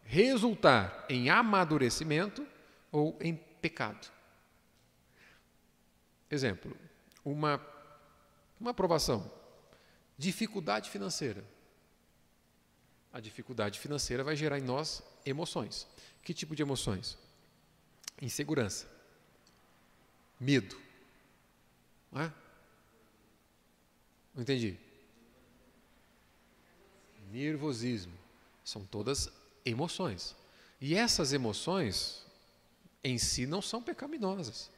resultar em amadurecimento ou em pecado. Exemplo, uma, uma aprovação, dificuldade financeira. A dificuldade financeira vai gerar em nós emoções. Que tipo de emoções? Insegurança, medo. Não, é? Não entendi. Nervosismo. São todas emoções. E essas emoções em si não são pecaminosas.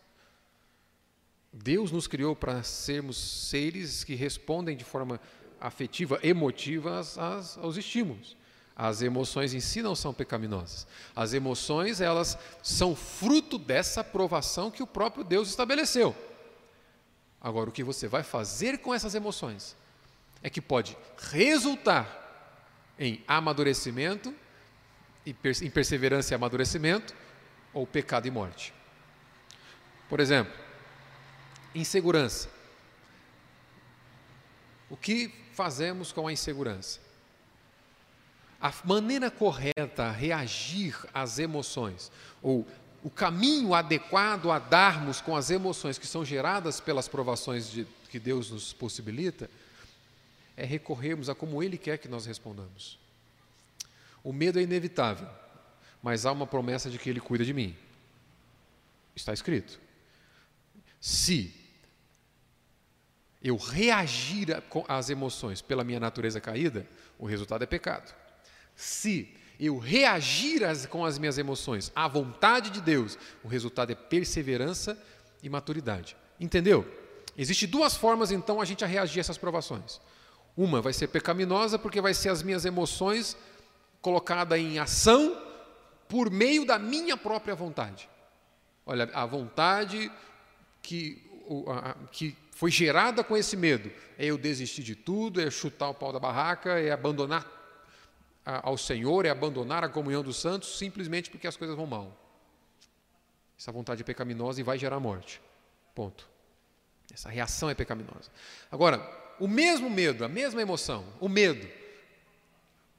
Deus nos criou para sermos seres que respondem de forma afetiva, emotiva aos estímulos. As emoções em si não são pecaminosas. As emoções, elas são fruto dessa provação que o próprio Deus estabeleceu. Agora, o que você vai fazer com essas emoções é que pode resultar em amadurecimento, em perseverança e amadurecimento, ou pecado e morte. Por exemplo, insegurança. O que fazemos com a insegurança? A maneira correta a reagir às emoções, ou o caminho adequado a darmos com as emoções que são geradas pelas provações de, que Deus nos possibilita, é recorrermos a como Ele quer que nós respondamos. O medo é inevitável, mas há uma promessa de que Ele cuida de mim. Está escrito. Se eu reagir às emoções pela minha natureza caída, o resultado é pecado. Se eu reagir com as minhas emoções à vontade de Deus, o resultado é perseverança e maturidade. Entendeu? Existem duas formas então a gente a reagir a essas provações. Uma vai ser pecaminosa porque vai ser as minhas emoções colocadas em ação por meio da minha própria vontade. Olha, a vontade que, que foi gerada com esse medo é eu desistir de tudo, é chutar o pau da barraca, é abandonar ao Senhor, é abandonar a comunhão dos santos simplesmente porque as coisas vão mal. Essa vontade é pecaminosa e vai gerar morte. Ponto. Essa reação é pecaminosa. Agora, o mesmo medo, a mesma emoção, o medo,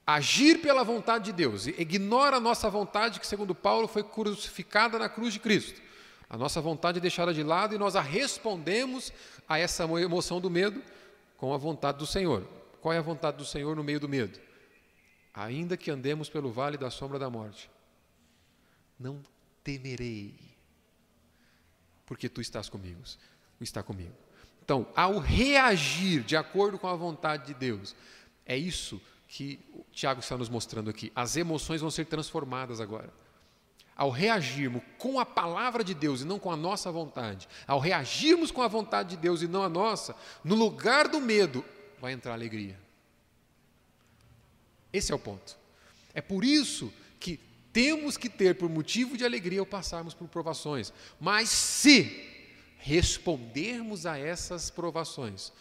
agir pela vontade de Deus, ignora a nossa vontade, que segundo Paulo foi crucificada na cruz de Cristo. A nossa vontade é deixada de lado e nós a respondemos a essa emoção do medo com a vontade do Senhor. Qual é a vontade do Senhor no meio do medo? Ainda que andemos pelo vale da sombra da morte, não temerei, porque tu estás comigo, está comigo. Então, ao reagir de acordo com a vontade de Deus, é isso que Tiago está nos mostrando aqui. As emoções vão ser transformadas agora. Ao reagirmos com a palavra de Deus e não com a nossa vontade, ao reagirmos com a vontade de Deus e não a nossa, no lugar do medo vai entrar alegria. Esse é o ponto. É por isso que temos que ter por motivo de alegria ao passarmos por provações. Mas se respondermos a essas provações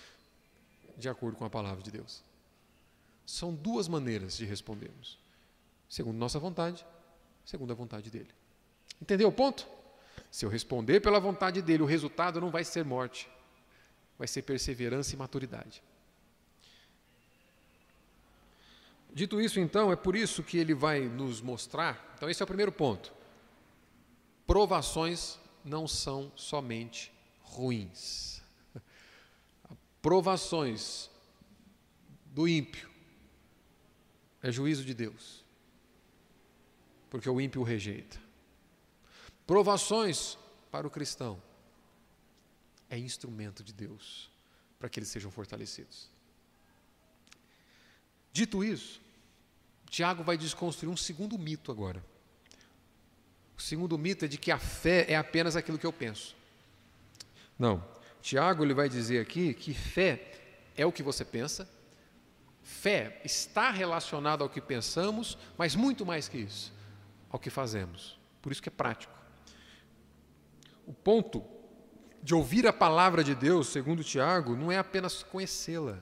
de acordo com a palavra de Deus. São duas maneiras de respondermos: segundo nossa vontade, segundo a vontade dele. Entendeu o ponto? Se eu responder pela vontade dele, o resultado não vai ser morte, vai ser perseverança e maturidade. Dito isso, então, é por isso que ele vai nos mostrar. Então, esse é o primeiro ponto. Provações não são somente ruins. Provações do ímpio é juízo de Deus, porque o ímpio o rejeita. Provações para o cristão é instrumento de Deus para que eles sejam fortalecidos. Dito isso, Tiago vai desconstruir um segundo mito agora. O segundo mito é de que a fé é apenas aquilo que eu penso. Não. Tiago ele vai dizer aqui que fé é o que você pensa. Fé está relacionada ao que pensamos, mas muito mais que isso, ao que fazemos. Por isso que é prático. O ponto de ouvir a palavra de Deus, segundo Tiago, não é apenas conhecê-la.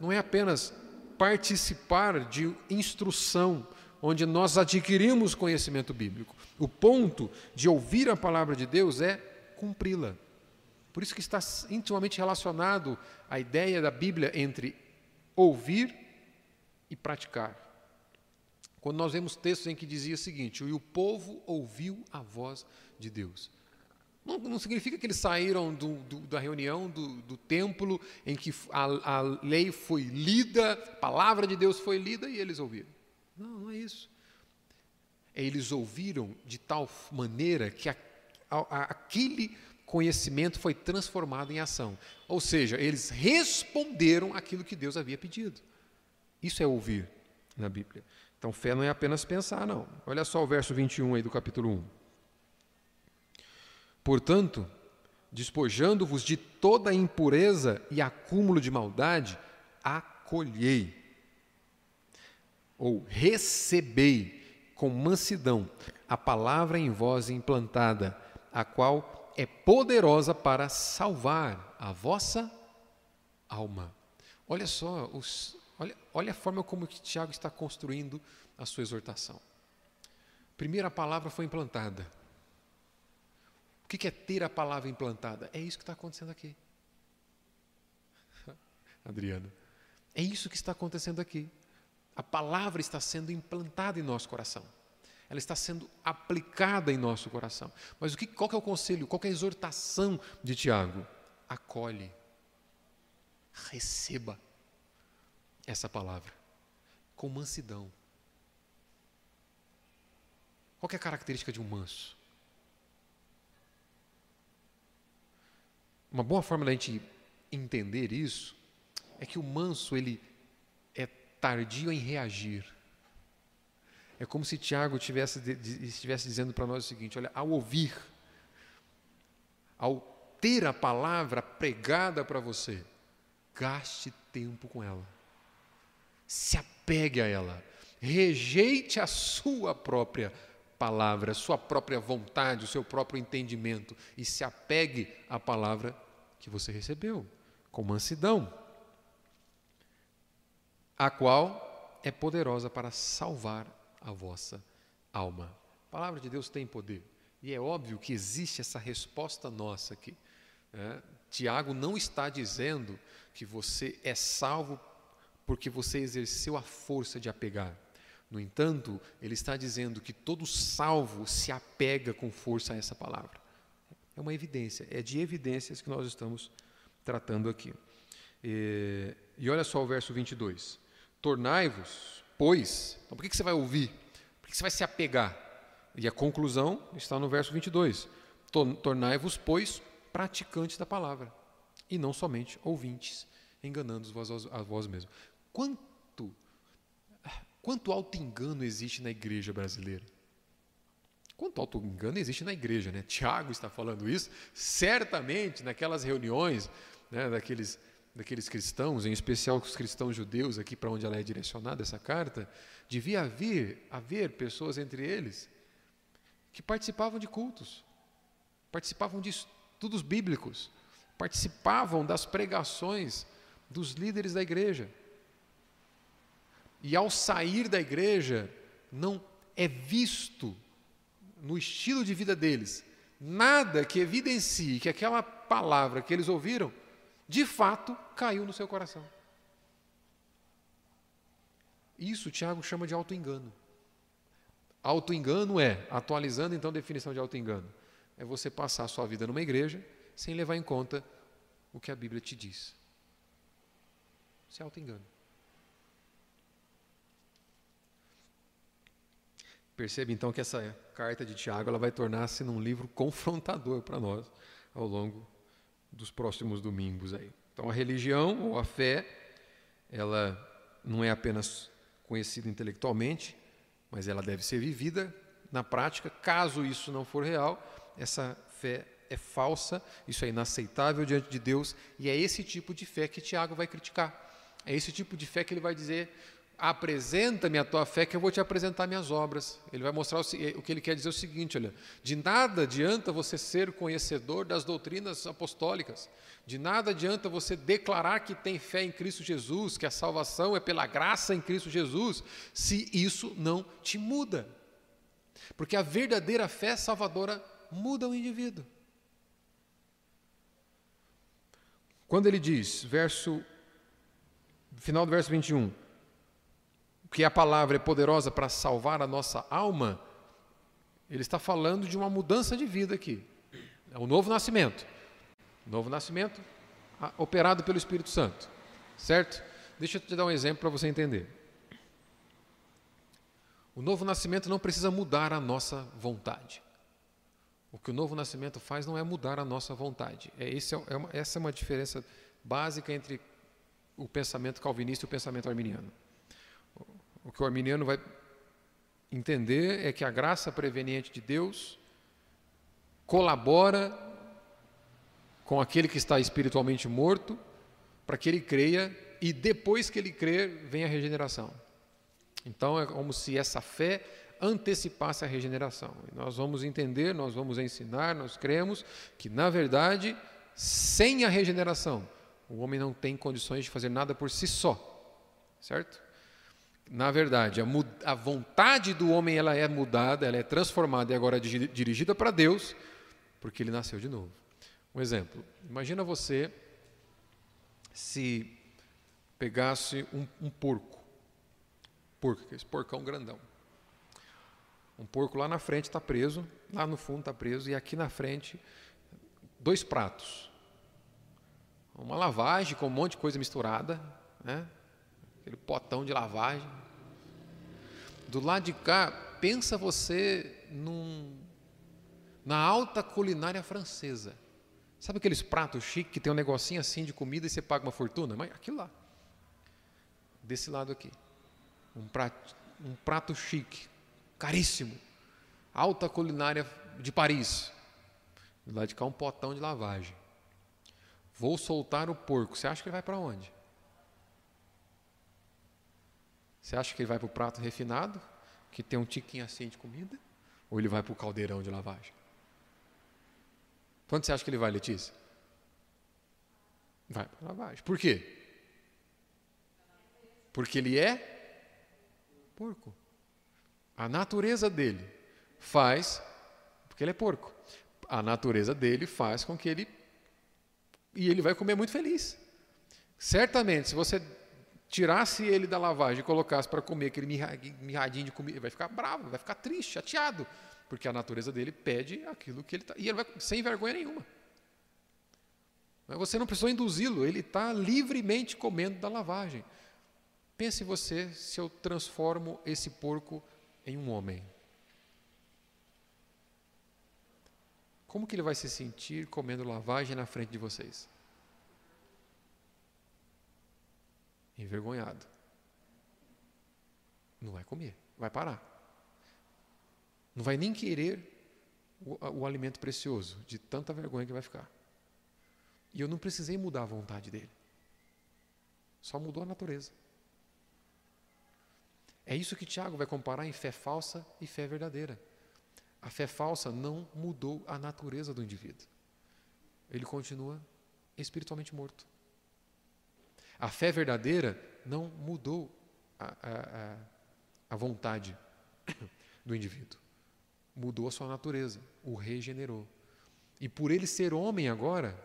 Não é apenas participar de instrução, onde nós adquirimos conhecimento bíblico. O ponto de ouvir a palavra de Deus é cumpri-la. Por isso que está intimamente relacionado a ideia da Bíblia entre ouvir e praticar. Quando nós vemos textos em que dizia o seguinte: e o povo ouviu a voz de Deus. Não, não significa que eles saíram do, do, da reunião do, do, templo em que a, a lei foi lida, a palavra de Deus foi lida e eles ouviram. Não, não é isso. Eles ouviram de tal maneira que a, a, aquele conhecimento foi transformado em ação. Ou seja, eles responderam aquilo que Deus havia pedido. Isso é ouvir na Bíblia. Então, fé não é apenas pensar, não. Olha só o verso 21 aí do capítulo 1. Portanto, despojando-vos de toda impureza e acúmulo de maldade, acolhei ou recebei com mansidão a palavra em vós implantada, a qual é poderosa para salvar a vossa alma. Olha só, os, olha, a forma como que Tiago está construindo a sua exortação. Primeira palavra foi implantada. O que é ter a palavra implantada? É isso que está acontecendo aqui. Adriano, é isso que está acontecendo aqui. A palavra está sendo implantada em nosso coração. Ela está sendo aplicada em nosso coração. Mas o que, qual é o conselho, qual é a exortação de Tiago? Acolhe, receba essa palavra com mansidão. Qual é a característica de um manso? Uma boa forma da gente entender isso é que o manso ele é tardio em reagir. É como se Tiago estivesse, estivesse dizendo para nós o seguinte: olha, ao ouvir, ao ter a palavra pregada para você, gaste tempo com ela, se apegue a ela, rejeite a sua própria palavra, a sua própria vontade, o seu próprio entendimento e se apegue à palavra que você recebeu, com mansidão, a qual é poderosa para salvar a vossa alma. A palavra de Deus tem poder. E é óbvio que existe essa resposta nossa aqui. Né? Tiago não está dizendo que você é salvo porque você exerceu a força de apegar. No entanto, ele está dizendo que todo salvo se apega com força a essa palavra. É uma evidência, é de evidências que nós estamos tratando aqui. E, e olha só o verso 22. Tornai-vos, pois. Então, por que, que você vai ouvir? Por que você vai se apegar? E a conclusão está no verso 22. Tornai-vos, pois, praticantes da palavra, e não somente ouvintes, enganando-vos a vós mesmos. Quanto, quanto auto-engano existe na igreja brasileira? Quanto auto-engano existe na igreja, né? Tiago está falando isso, certamente naquelas reuniões né, daqueles, daqueles cristãos, em especial os cristãos judeus, aqui para onde ela é direcionada, essa carta, devia haver, haver pessoas entre eles que participavam de cultos, participavam de estudos bíblicos, participavam das pregações dos líderes da igreja. E ao sair da igreja, não é visto no estilo de vida deles nada que evidencie que aquela palavra que eles ouviram, de fato, caiu no seu coração. Isso Tiago chama de auto-engano. Auto-engano é, atualizando então a definição de auto-engano, é você passar a sua vida numa igreja sem levar em conta o que a Bíblia te diz. Isso é auto-engano. Percebe então que essa carta de Tiago ela vai tornar-se num livro confrontador para nós ao longo dos próximos domingos aí. Então a religião ou a fé, ela não é apenas conhecida intelectualmente, mas ela deve ser vivida na prática. Caso isso não for real, essa fé é falsa, isso é inaceitável diante de Deus, e é esse tipo de fé que Tiago vai criticar. É esse tipo de fé que ele vai dizer: apresenta-me a tua fé que eu vou te apresentar minhas obras. Ele vai mostrar o, o, que ele quer dizer é o seguinte, olha, de nada adianta você ser conhecedor das doutrinas apostólicas, de nada adianta você declarar que tem fé em Cristo Jesus, que a salvação é pela graça em Cristo Jesus, se isso não te muda. Porque a verdadeira fé salvadora muda o indivíduo. Quando ele diz, verso final do verso 21, que a palavra é poderosa para salvar a nossa alma, ele está falando de uma mudança de vida aqui. É o novo nascimento. Novo nascimento operado pelo Espírito Santo. Certo? Deixa eu te dar um exemplo para você entender. O novo nascimento não precisa mudar a nossa vontade. O que o novo nascimento faz não é mudar a nossa vontade. É, esse é, é uma, essa é uma diferença básica entre o pensamento calvinista e o pensamento arminiano. O que o arminiano vai entender é que a graça preveniente de Deus colabora com aquele que está espiritualmente morto para que ele creia e depois que ele crer vem a regeneração. Então é como se essa fé antecipasse a regeneração. E nós vamos entender, nós vamos ensinar, nós cremos que, na verdade, sem a regeneração, o homem não tem condições de fazer nada por si só, certo? Na verdade, a, a vontade do homem ela é mudada, ela é transformada e agora é dirigida para Deus, porque ele nasceu de novo. Um exemplo: imagina você se pegasse um, um porco, porco, esse porcão grandão. Um porco lá na frente está preso, lá no fundo está preso, e aqui na frente, dois pratos. Uma lavagem com um monte de coisa misturada, né? Aquele potão de lavagem. Do lado de cá, pensa você num, na alta culinária francesa. Sabe aqueles pratos chiques que tem um negocinho assim de comida e você paga uma fortuna? Mas aquilo lá. Desse lado aqui. Um prato, um prato chique, caríssimo. Alta culinária de Paris. Do lado de cá um potão de lavagem. Vou soltar o porco. Você acha que ele vai para onde? Você acha que ele vai para o prato refinado, que tem um tiquinho assim de comida? Ou ele vai para o caldeirão de lavagem? Quando você acha que ele vai, Letícia? Vai para a lavagem. Por quê? Porque ele é porco. A natureza dele faz, porque ele é porco, a natureza dele faz com que ele. E ele vai comer muito feliz. Certamente, se você tirasse ele da lavagem e colocasse para comer aquele mirradinho de comida, vai ficar bravo, vai ficar triste, chateado, porque a natureza dele pede aquilo que ele está. E ele vai sem vergonha nenhuma. Mas você não precisou induzi-lo, ele está livremente comendo da lavagem. Pense você se eu transformo esse porco em um homem. Como que ele vai se sentir comendo lavagem na frente de vocês? Envergonhado. Não vai comer, vai parar. Não vai nem querer o, o alimento precioso, de tanta vergonha que vai ficar. E eu não precisei mudar a vontade dele. Só mudou a natureza. É isso que Tiago vai comparar em fé falsa e fé verdadeira. A fé falsa não mudou a natureza do indivíduo. Ele continua espiritualmente morto. A fé verdadeira não mudou a, a, a, vontade do indivíduo. Mudou a sua natureza, o regenerou. E por ele ser homem agora,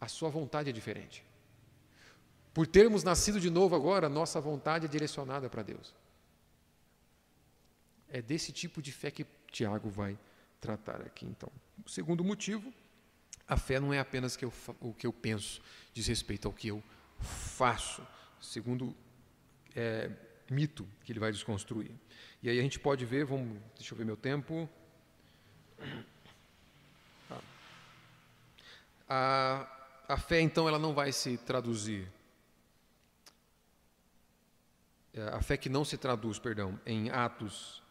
a sua vontade é diferente. Por termos nascido de novo agora, nossa vontade é direcionada para Deus. É desse tipo de fé que Tiago vai tratar aqui, então. O segundo motivo, a fé não é apenas o que eu penso, diz respeito ao que eu faço. Segundo é, mito que ele vai desconstruir. E aí a gente pode ver, vamos, deixa eu ver meu tempo. A, a fé, então, ela não vai se traduzir é, a fé que não se traduz, perdão, em atos,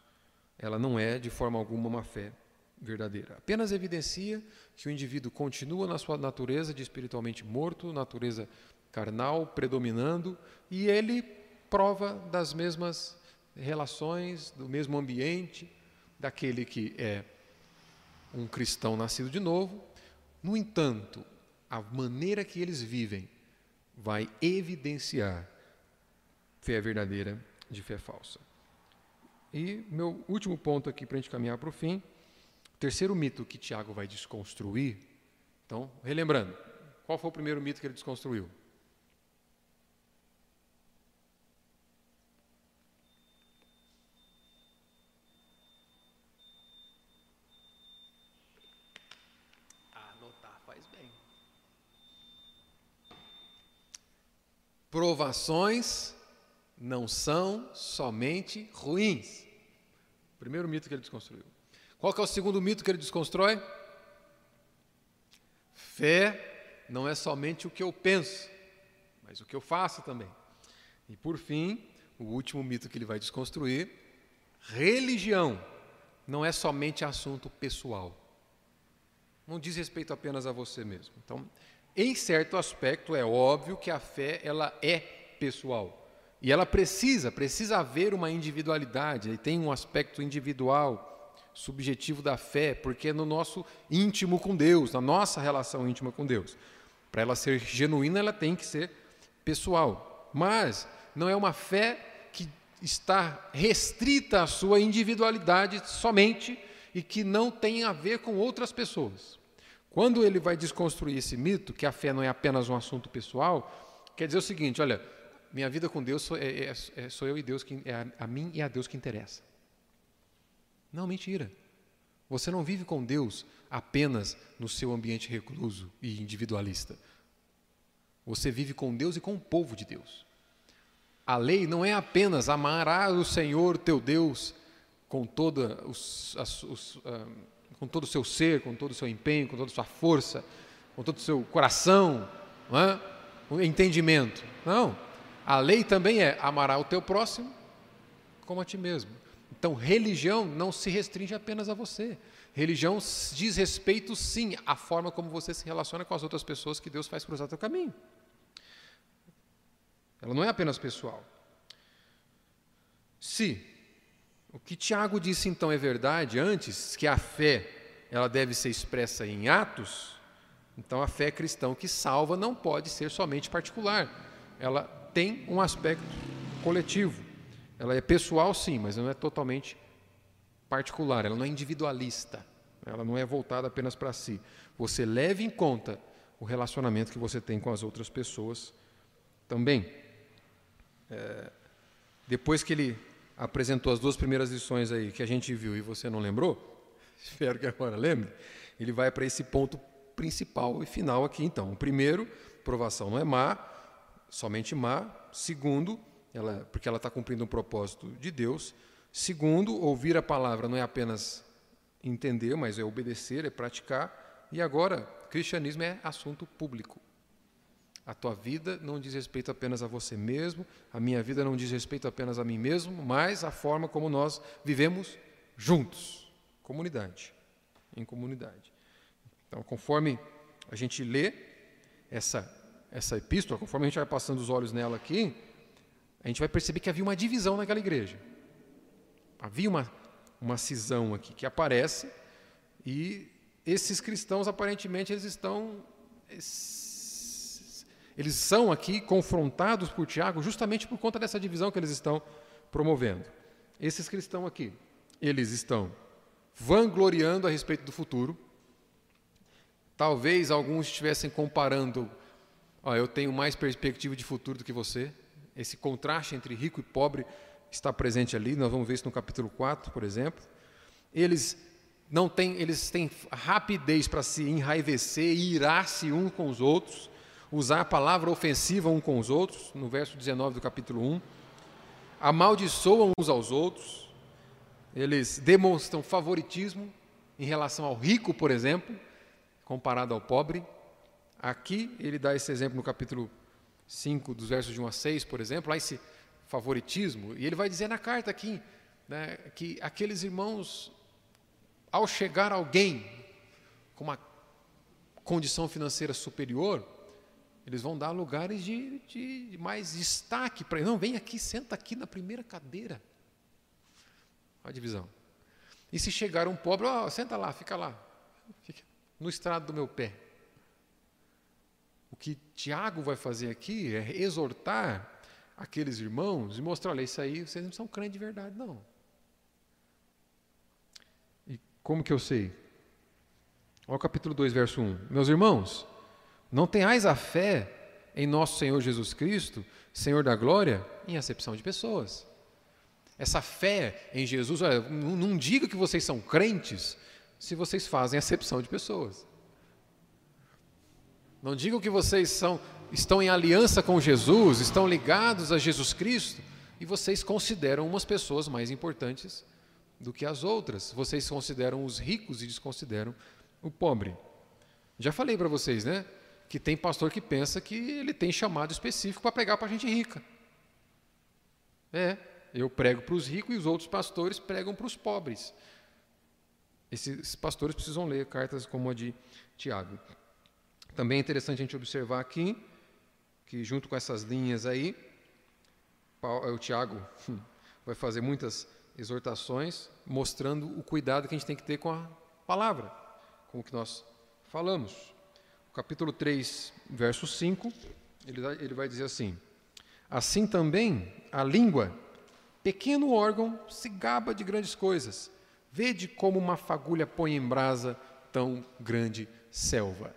ela não é de forma alguma uma fé verdadeira. Apenas evidencia que o indivíduo continua na sua natureza de espiritualmente morto, natureza carnal predominando, e ele prova das mesmas relações, do mesmo ambiente daquele que é um cristão nascido de novo. No entanto, a maneira que eles vivem vai evidenciar fé verdadeira de fé falsa. E meu último ponto aqui para a gente caminhar para o fim, terceiro mito que Tiago vai desconstruir. Então, relembrando, qual foi o primeiro mito que ele desconstruiu? Anotar faz bem. Provações não são somente ruins. Primeiro mito que ele desconstruiu. Qual que é o segundo mito que ele desconstrói? Fé não é somente o que eu penso, mas o que eu faço também. E por fim, o último mito que ele vai desconstruir: religião não é somente assunto pessoal. Não diz respeito apenas a você mesmo. Então, em certo aspecto, é óbvio que a fé ela é pessoal E ela precisa, precisa haver uma individualidade, e tem um aspecto individual, subjetivo da fé, porque é no nosso íntimo com Deus, na nossa relação íntima com Deus. Para ela ser genuína, ela tem que ser pessoal. Mas não é uma fé que está restrita à sua individualidade somente e que não tem a ver com outras pessoas. Quando ele vai desconstruir esse mito, que a fé não é apenas um assunto pessoal, quer dizer o seguinte: olha, minha vida com Deus sou, é, é, é, sou eu e Deus, que, é a, a mim e a Deus que interessa. Não, mentira. Você não vive com Deus apenas no seu ambiente recluso e individualista. Você vive com Deus e com o povo de Deus. A lei não é apenas amarás o Senhor teu Deus com, toda os, as, os, uh, com todo o seu ser, com todo o seu empenho, com toda a sua força, com todo o seu coração, não é? o entendimento. Não. A lei também é amará o teu próximo como a ti mesmo. Então, religião não se restringe apenas a você. Religião diz respeito, sim, à forma como você se relaciona com as outras pessoas que Deus faz cruzar teu caminho. Ela não é apenas pessoal. Se o que Tiago disse então é verdade, antes que a fé ela deve ser expressa em atos, então a fé cristã que salva não pode ser somente particular. Ela tem um aspecto coletivo. Ela é pessoal, sim, mas não é totalmente particular, ela não é individualista, ela não é voltada apenas para si. Você leve em conta o relacionamento que você tem com as outras pessoas também. É, depois que ele apresentou as duas primeiras lições aí que a gente viu e você não lembrou, espero que agora lembre, ele vai para esse ponto principal e final aqui então. O primeiro, provação não é má, somente má. Segundo, ela, porque ela está cumprindo um propósito de Deus. Segundo, ouvir a palavra não é apenas entender, mas é obedecer, é praticar. E agora, cristianismo é assunto público. A tua vida não diz respeito apenas a você mesmo, a minha vida não diz respeito apenas a mim mesmo, mas a forma como nós vivemos juntos, comunidade, em comunidade. Então, conforme a gente lê essa essa epístola, conforme a gente vai passando os olhos nela aqui, a gente vai perceber que havia uma divisão naquela igreja. Havia uma, uma cisão aqui que aparece e esses cristãos aparentemente eles estão eles são aqui confrontados por Tiago justamente por conta dessa divisão que eles estão promovendo. Esses cristãos aqui, eles estão vangloriando a respeito do futuro. Talvez alguns estivessem comparando, eu tenho mais perspectiva de futuro do que você. Esse contraste entre rico e pobre está presente ali, nós vamos ver isso no capítulo 4, por exemplo. Eles não têm, eles têm rapidez para se enraivecer e irar-se um com os outros, usar a palavra ofensiva um com os outros, no verso 19 do capítulo 1. Amaldiçoam uns aos outros, eles demonstram favoritismo em relação ao rico, por exemplo, comparado ao pobre. Aqui ele dá esse exemplo no capítulo 5, dos versos de 1 a 6, por exemplo, há esse favoritismo, e ele vai dizer na carta aqui né, que aqueles irmãos, ao chegar alguém com uma condição financeira superior, eles vão dar lugares de, de mais destaque para ele. Não, vem aqui, senta aqui na primeira cadeira. Olha a divisão. E se chegar um pobre, oh, senta lá, fica lá, fica no estrado do meu pé. O que Tiago vai fazer aqui é exortar aqueles irmãos e mostrar: olha, isso aí vocês não são crentes de verdade, não. E como que eu sei? Olha o capítulo 2, verso 1. Meus irmãos, não tenhais a fé em nosso Senhor Jesus Cristo, Senhor da glória, em acepção de pessoas. Essa fé em Jesus, olha, não, diga que vocês são crentes se vocês fazem acepção de pessoas. Não digam que vocês são, estão em aliança com Jesus, estão ligados a Jesus Cristo e vocês consideram umas pessoas mais importantes do que as outras. Vocês consideram os ricos e desconsideram o pobre. Já falei para vocês, né? Que tem pastor que pensa que ele tem chamado específico para pregar para gente rica. É, eu prego para os ricos e os outros pastores pregam para os pobres. Esses pastores precisam ler cartas como a de Tiago. Também é interessante a gente observar aqui que, junto com essas linhas aí, o Tiago vai fazer muitas exortações mostrando o cuidado que a gente tem que ter com a palavra, com o que nós falamos. Capítulo 3, verso 5, ele, ele vai dizer assim: Assim também a língua, pequeno órgão, se gaba de grandes coisas. Vede como uma fagulha põe em brasa tão grande selva.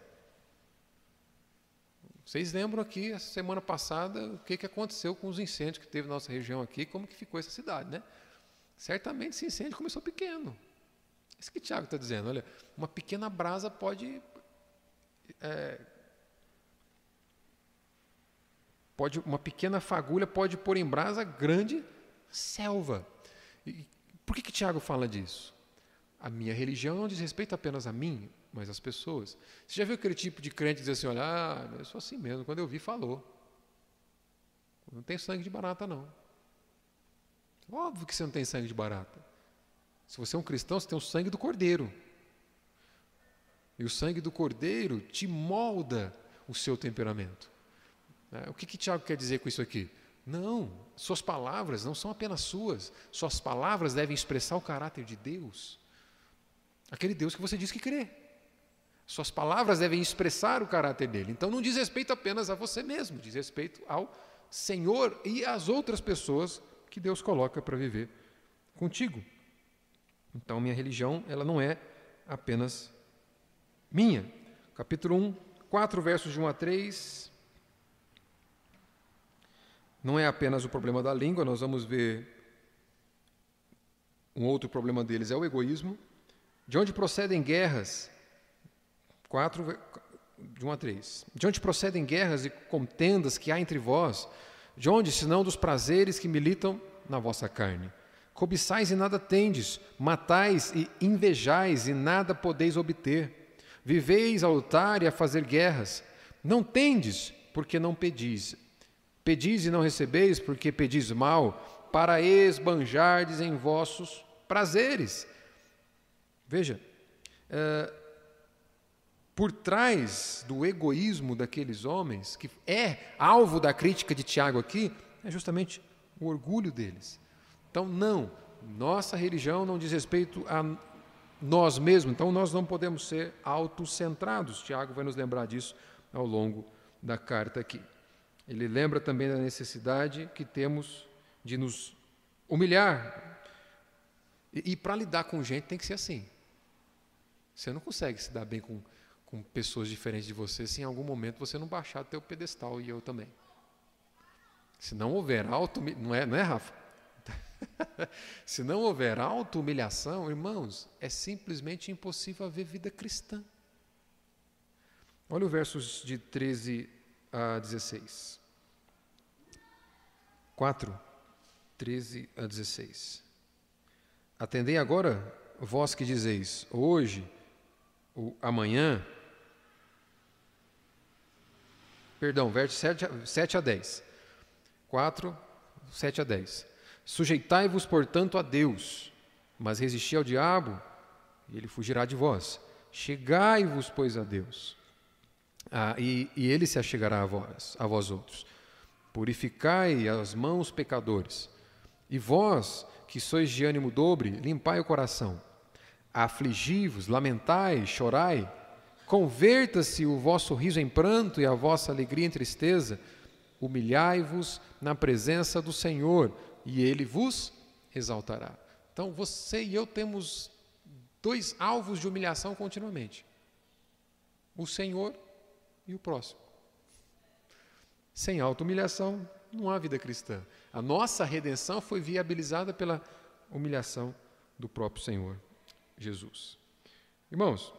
Vocês lembram aqui, essa semana passada, o que, que aconteceu com os incêndios que teve na nossa região aqui, como que ficou essa cidade, né? Certamente esse incêndio começou pequeno. Isso que Tiago está dizendo, olha, uma pequena brasa pode, é, pode, uma pequena fagulha pode pôr em brasa grande selva. E por que, que Tiago fala disso? A minha religião não diz respeito apenas a mim, mas às pessoas. Você já viu aquele tipo de crente dizer assim, olha, ah, eu sou assim mesmo, quando eu vi, falou. Não tem sangue de barata, não. Óbvio que você não tem sangue de barata. Se você é um cristão, você tem o sangue do cordeiro. E o sangue do cordeiro te molda o seu temperamento. É, o que, que Tiago quer dizer com isso aqui? Não, suas palavras não são apenas suas. Suas palavras devem expressar o caráter de Deus. Aquele Deus que você diz que crê. Suas palavras devem expressar o caráter dele. Então não diz respeito apenas a você mesmo, diz respeito ao Senhor e às outras pessoas que Deus coloca para viver contigo. Então minha religião, ela não é apenas minha. Capítulo 1, 4 versos de 1 a 3. Não é apenas o problema da língua, nós vamos ver um outro problema deles é o egoísmo. De onde procedem guerras 4, de 1 a 3. De onde procedem guerras e contendas que há entre vós? De onde, senão dos prazeres que militam na vossa carne? Cobiçais e nada tendes, matais e invejais e nada podeis obter. Viveis a lutar e a fazer guerras. Não tendes, porque não pedis. Pedis e não recebeis, porque pedis mal, para esbanjardes em vossos prazeres. Veja, uh, por trás do egoísmo daqueles homens, que é alvo da crítica de Tiago aqui, é justamente o orgulho deles. Então, não, nossa religião não diz respeito a nós mesmos, então nós não podemos ser autocentrados. Tiago vai nos lembrar disso ao longo da carta aqui. Ele lembra também da necessidade que temos de nos humilhar. E, e para lidar com gente tem que ser assim. Você não consegue se dar bem com com pessoas diferentes de você se em algum momento você não baixar do teu pedestal e eu também. Se não houver auto não é, não é Rafa? se não houver auto-humilhação, irmãos, é simplesmente impossível haver vida cristã. Olha os versos de 13 a 16. 4, 13 a 16. Atendei agora, vós que dizeis, hoje, ou amanhã, Perdão, verso 7 a, 7 a 10. 4, 7 a 10. Sujeitai-vos, portanto, a Deus, mas resisti ao diabo, e ele fugirá de vós. Chegai-vos, pois, a Deus, ah, e, e, ele se achegará a vós, a vós outros. Purificai as mãos, pecadores, e vós, que sois de ânimo dobre, limpai o coração. Afligi-vos, lamentai, chorai, Converta-se o vosso riso em pranto e a vossa alegria em tristeza. Humilhai-vos na presença do Senhor e ele vos exaltará. Então você e eu temos dois alvos de humilhação continuamente: o Senhor e o próximo. Sem auto-humilhação não há vida cristã. A nossa redenção foi viabilizada pela humilhação do próprio Senhor Jesus. Irmãos,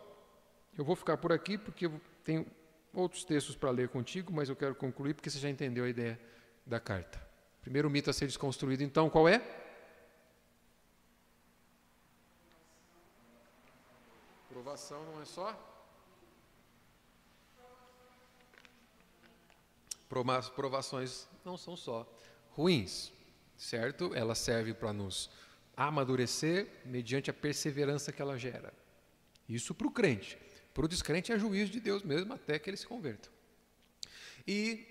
eu vou ficar por aqui porque eu tenho outros textos para ler contigo, mas eu quero concluir porque você já entendeu a ideia da carta. Primeiro mito a ser desconstruído, então, qual é? Provação não é só? Provações não são só ruins, certo? Ela serve para nos amadurecer mediante a perseverança que ela gera. Isso para o crente. Para o descrente é juízo de Deus mesmo, até que ele se converta. E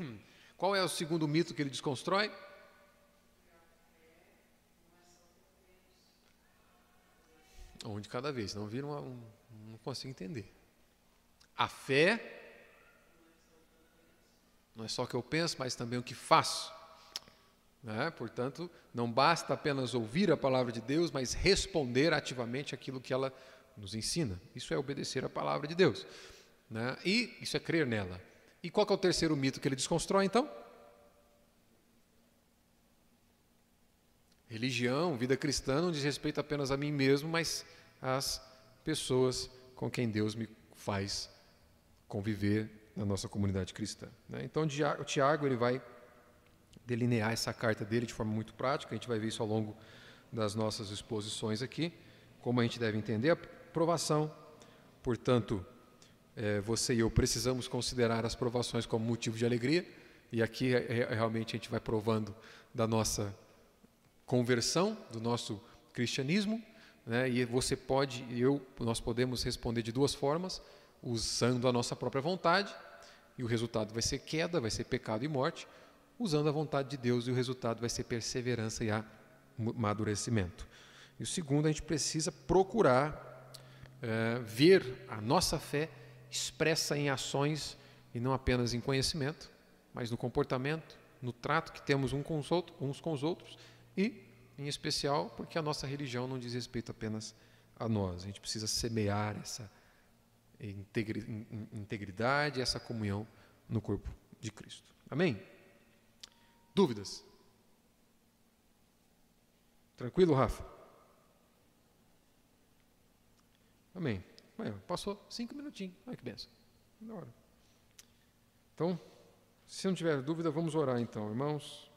Qual é o segundo mito que ele desconstrói? Um de cada vez, não viram, um, não consigo entender. A fé não é só o que eu penso, mas também o que faço. Né? Portanto, não basta apenas ouvir a palavra de Deus, mas responder ativamente aquilo que ela nos ensina. Isso é obedecer à palavra de Deus. Né? E isso é crer nela. E qual é o terceiro mito que ele desconstrói, então? Religião, vida cristã não diz respeito apenas a mim mesmo, mas às pessoas com quem Deus me faz conviver na nossa comunidade cristã. Né? Então, o Tiago ele vai delinear essa carta dele de forma muito prática, a gente vai ver isso ao longo das nossas exposições aqui, como a gente deve entender a provação. Portanto, é, você e eu precisamos considerar as provações como motivo de alegria, e aqui é, é, realmente a gente vai provando da nossa conversão, do nosso cristianismo, né? e você pode, eu, nós podemos responder de duas formas, usando a nossa própria vontade, e o resultado vai ser queda, vai ser pecado e morte, usando a vontade de Deus, e o resultado vai ser perseverança e amadurecimento. E o segundo, a gente precisa procurar é, ver a nossa fé expressa em ações e não apenas em conhecimento, mas no comportamento, no trato que temos uns com os outros, e, em especial, porque a nossa religião não diz respeito apenas a nós. A gente precisa semear essa integridade, essa comunhão no corpo de Cristo. Amém? Dúvidas? Tranquilo, Rafa? Amém. Passou cinco minutinhos. Olha que benção. Da hora. Então, se não tiver dúvida, vamos orar então, irmãos.